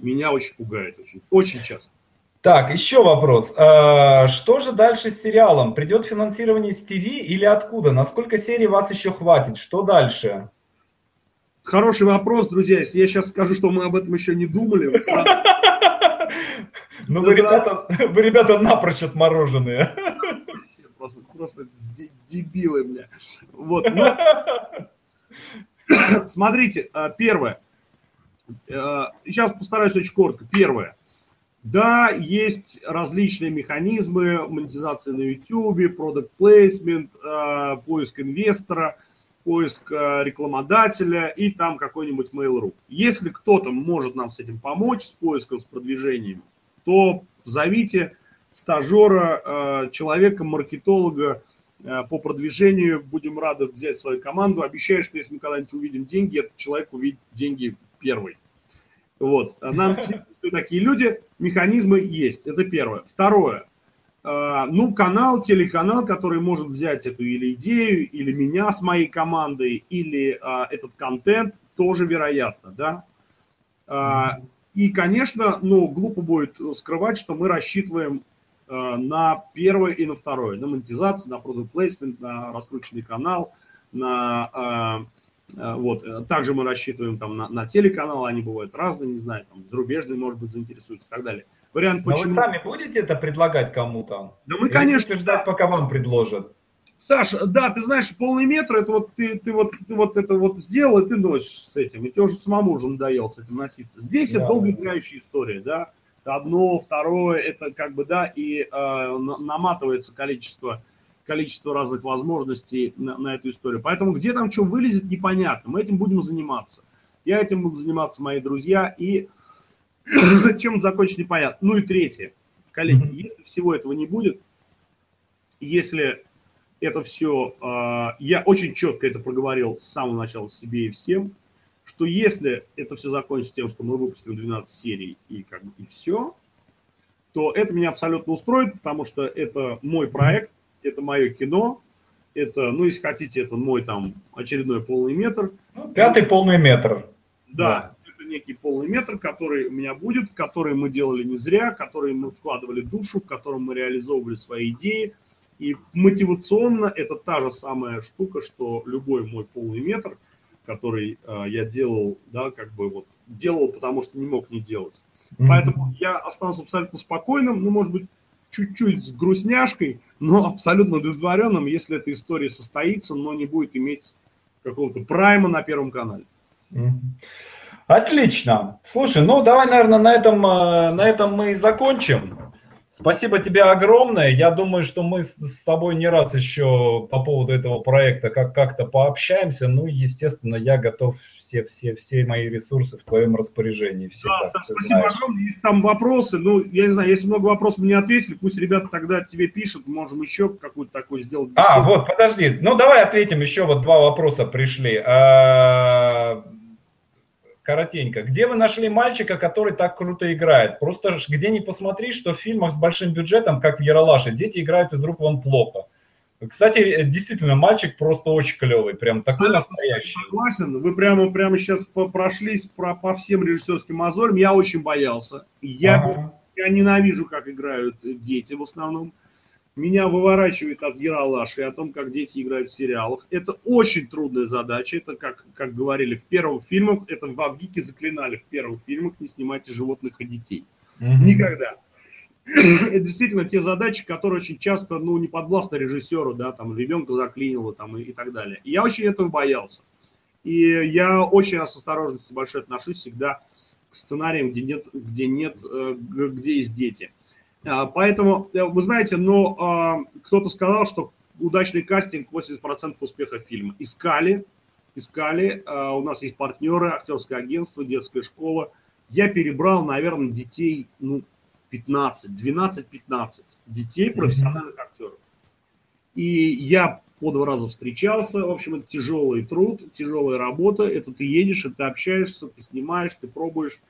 меня очень пугает, очень, очень часто. Так, еще вопрос. А, что же дальше с сериалом? Придет финансирование с ТВ или откуда? Насколько серий вас еще хватит? Что дальше? Хороший вопрос, друзья. Если я сейчас скажу, что мы об этом еще не думали. Ну, вы, ребята, вы, ребята, напрочь отмороженные. Просто, просто дебилы, бля. Вот. Ну, смотрите, а, первое. Сейчас а, постараюсь очень коротко. Первое. Да, есть различные механизмы монетизации на YouTube, продукт placement, а, поиск инвестора – поиск э, рекламодателя и там какой-нибудь Mail.ru. Если кто-то может нам с этим помочь, с поиском, с продвижением, то зовите стажера, э, человека, маркетолога э, по продвижению. Будем рады взять свою команду. Обещаю, что если мы когда-нибудь увидим деньги, этот человек увидит деньги первый. Вот. Нам такие люди, механизмы есть. Это первое. Второе. А, ну, канал, телеканал, который может взять эту или идею, или меня с моей командой, или а, этот контент, тоже вероятно, да. А, и, конечно, ну, глупо будет скрывать, что мы рассчитываем а, на первое и на второе, на монетизацию, на product placement, на раскрученный канал, на... А, а вот. Также мы рассчитываем там, на, на телеканал, они бывают разные, не знаю, там, зарубежные, может быть, заинтересуются и так далее. Вариант, Но почему... вы сами будете это предлагать кому-то? Да мы, Или конечно... ждать, пока вам предложат? Саша, да, ты знаешь, полный метр, это вот ты, ты вот ты вот это вот сделал, и ты носишь с этим, и тебе уже самому уже надоело с этим носиться. Здесь да, это долгоиграющая история, да, одно, второе, это как бы, да, и э, наматывается количество, количество разных возможностей на, на эту историю. Поэтому где там что вылезет, непонятно, мы этим будем заниматься. Я этим буду заниматься, мои друзья, и Чем закончить непонятно. Ну и третье. Коллеги, если всего этого не будет, если это все, а, я очень четко это проговорил с самого начала себе и всем, что если это все закончится тем, что мы выпустим 12 серий и как бы и все, то это меня абсолютно устроит, потому что это мой проект, это мое кино, это, ну, если хотите, это мой там очередной полный метр. Ну, пятый полный метр. Да, некий полный метр, который у меня будет, который мы делали не зря, который мы вкладывали душу, в котором мы реализовывали свои идеи. И мотивационно это та же самая штука, что любой мой полный метр, который э, я делал, да, как бы вот делал, потому что не мог не делать. Mm-hmm. Поэтому я останусь абсолютно спокойным, ну, может быть, чуть-чуть с грустняшкой, но абсолютно удовлетворенным, если эта история состоится, но не будет иметь какого-то прайма на Первом канале. Mm-hmm. Отлично. Слушай, ну давай, наверное, на этом, э, на этом мы и закончим. Спасибо тебе огромное. Я думаю, что мы с тобой не раз еще по поводу этого проекта как- как-то пообщаемся. Ну, естественно, я готов все, все, все мои ресурсы в твоем распоряжении. Всегда, да, Саш, спасибо знаешь. огромное. Есть там вопросы, ну, я не знаю, если много вопросов не ответили, пусть ребята тогда тебе пишут, можем еще какую-то такую сделать. Беседу. А, вот, подожди. Ну, давай ответим. Еще вот два вопроса пришли. Коротенько. Где вы нашли мальчика, который так круто играет? Просто где не посмотри, что в фильмах с большим бюджетом, как в Яралаше, дети играют из рук вон плохо. Кстати, действительно, мальчик просто очень клевый, прям такой настоящий. Согласен, вы прямо, прямо сейчас прошлись по, по всем режиссерским мозолям, я очень боялся. Я, ага. я ненавижу, как играют дети в основном. Меня выворачивает от Яралаши о том, как дети играют в сериалах. Это очень трудная задача. Это, как, как говорили в первых фильмах, это в Авгике заклинали в первых фильмах, не снимайте животных и детей. Угу. Никогда это действительно те задачи, которые очень часто, ну, не подвластны режиссеру, да, там, ребенка заклинило, там, и, и так далее. И я очень этого боялся. И я очень с осторожностью большой отношусь всегда к сценариям, где нет, где нет, э, где есть дети. А, поэтому, э, вы знаете, но а, кто-то сказал, что удачный кастинг 80% успеха фильма. Искали, искали, а, у нас есть партнеры, актерское агентство, детская школа. Я перебрал, наверное, детей, ну, 15, 12-15 детей, профессиональных актеров. И я по два раза встречался. В общем, это тяжелый труд, тяжелая работа. Это ты едешь, это ты общаешься, ты снимаешь, ты пробуешь.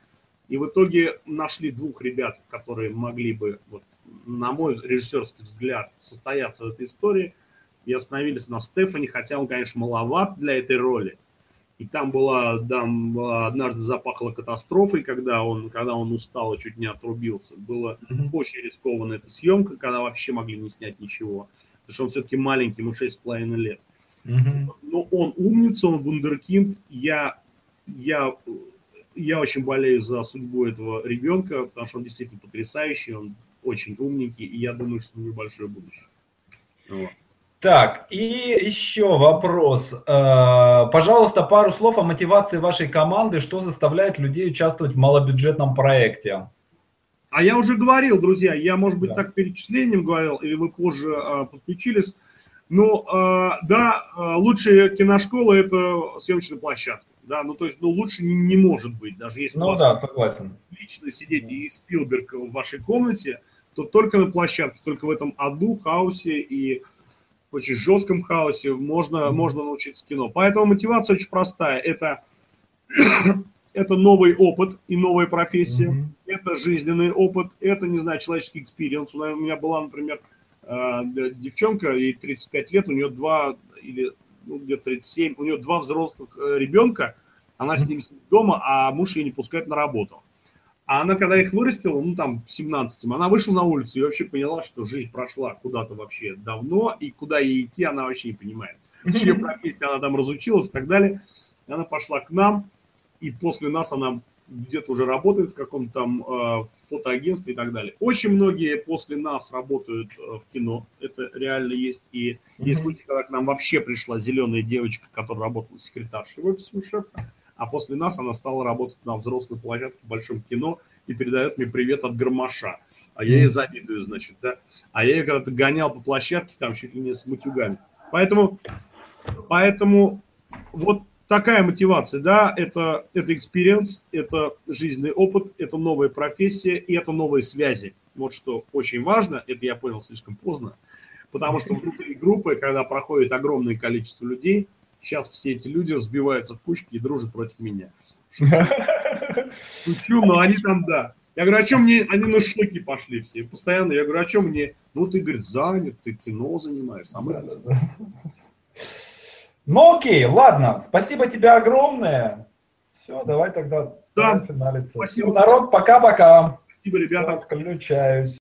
И в итоге нашли двух ребят, которые могли бы, вот, на мой режиссерский взгляд, состояться в этой истории. И остановились на Стефане, хотя он, конечно, маловат для этой роли. И там была, там однажды запахло катастрофой, когда он, когда он устал и чуть не отрубился. Было mm-hmm. очень рискованная эта съемка, когда вообще могли не снять ничего. Потому что он все-таки маленький, ему 6,5 лет. Mm-hmm. Но он умница, он вундеркинд. Я, я, я очень болею за судьбу этого ребенка, потому что он действительно потрясающий, он очень умненький, и я думаю, что у него большое будущее. Вот. Так, и еще вопрос. Э, пожалуйста, пару слов о мотивации вашей команды. Что заставляет людей участвовать в малобюджетном проекте? А я уже говорил, друзья, я, может быть, да. так перечислением говорил, или вы позже э, подключились. Но, э, да, лучшая киношкола – это съемочная площадка. Да, ну, то есть, ну, лучше не, не может быть, даже если ну, да, согласен. лично сидеть и Спилберг в вашей комнате, то только на площадке, только в этом аду, хаосе и очень жестком хаосе можно, mm-hmm. можно научиться кино. Поэтому мотивация очень простая. Это, это новый опыт и новая профессия. Mm-hmm. Это жизненный опыт. Это, не знаю, человеческий experience. У меня была, например, э, девчонка, ей 35 лет, у нее два или ну, где-то 37, у нее два взрослых э, ребенка, она с ними сидит дома, а муж ее не пускает на работу. А она, когда их вырастила, ну там 17 она вышла на улицу и вообще поняла, что жизнь прошла куда-то вообще давно, и куда ей идти, она вообще не понимает. Чья профессия она там разучилась и так далее. И она пошла к нам, и после нас она где-то уже работает в каком-то там э, фотоагентстве и так далее. Очень многие после нас работают э, в кино, это реально есть. И mm-hmm. есть случаи, когда к нам вообще пришла зеленая девочка, которая работала секретаршей в офисе у шефа а после нас она стала работать на взрослой площадке в большом кино и передает мне привет от Гармаша. А я ей завидую, значит, да. А я ее когда-то гонял по площадке, там чуть ли не с матюгами. Поэтому, поэтому вот такая мотивация, да, это, это experience, это жизненный опыт, это новая профессия и это новые связи. Вот что очень важно, это я понял слишком поздно, потому что внутри группы, когда проходит огромное количество людей, Сейчас все эти люди сбиваются в кучки и дружат против меня. Шучу, но они там, да. Я говорю, а чем мне, они на шлыки пошли все, постоянно. Я говорю, а чем мне, ну ты, говорит, занят, ты кино занимаешься, а мы... Да, да, Ну окей, ладно, спасибо тебе огромное. Все, давай тогда да. финалиться. Спасибо. Все, народ, пока-пока. Спасибо, ребята. Включаюсь.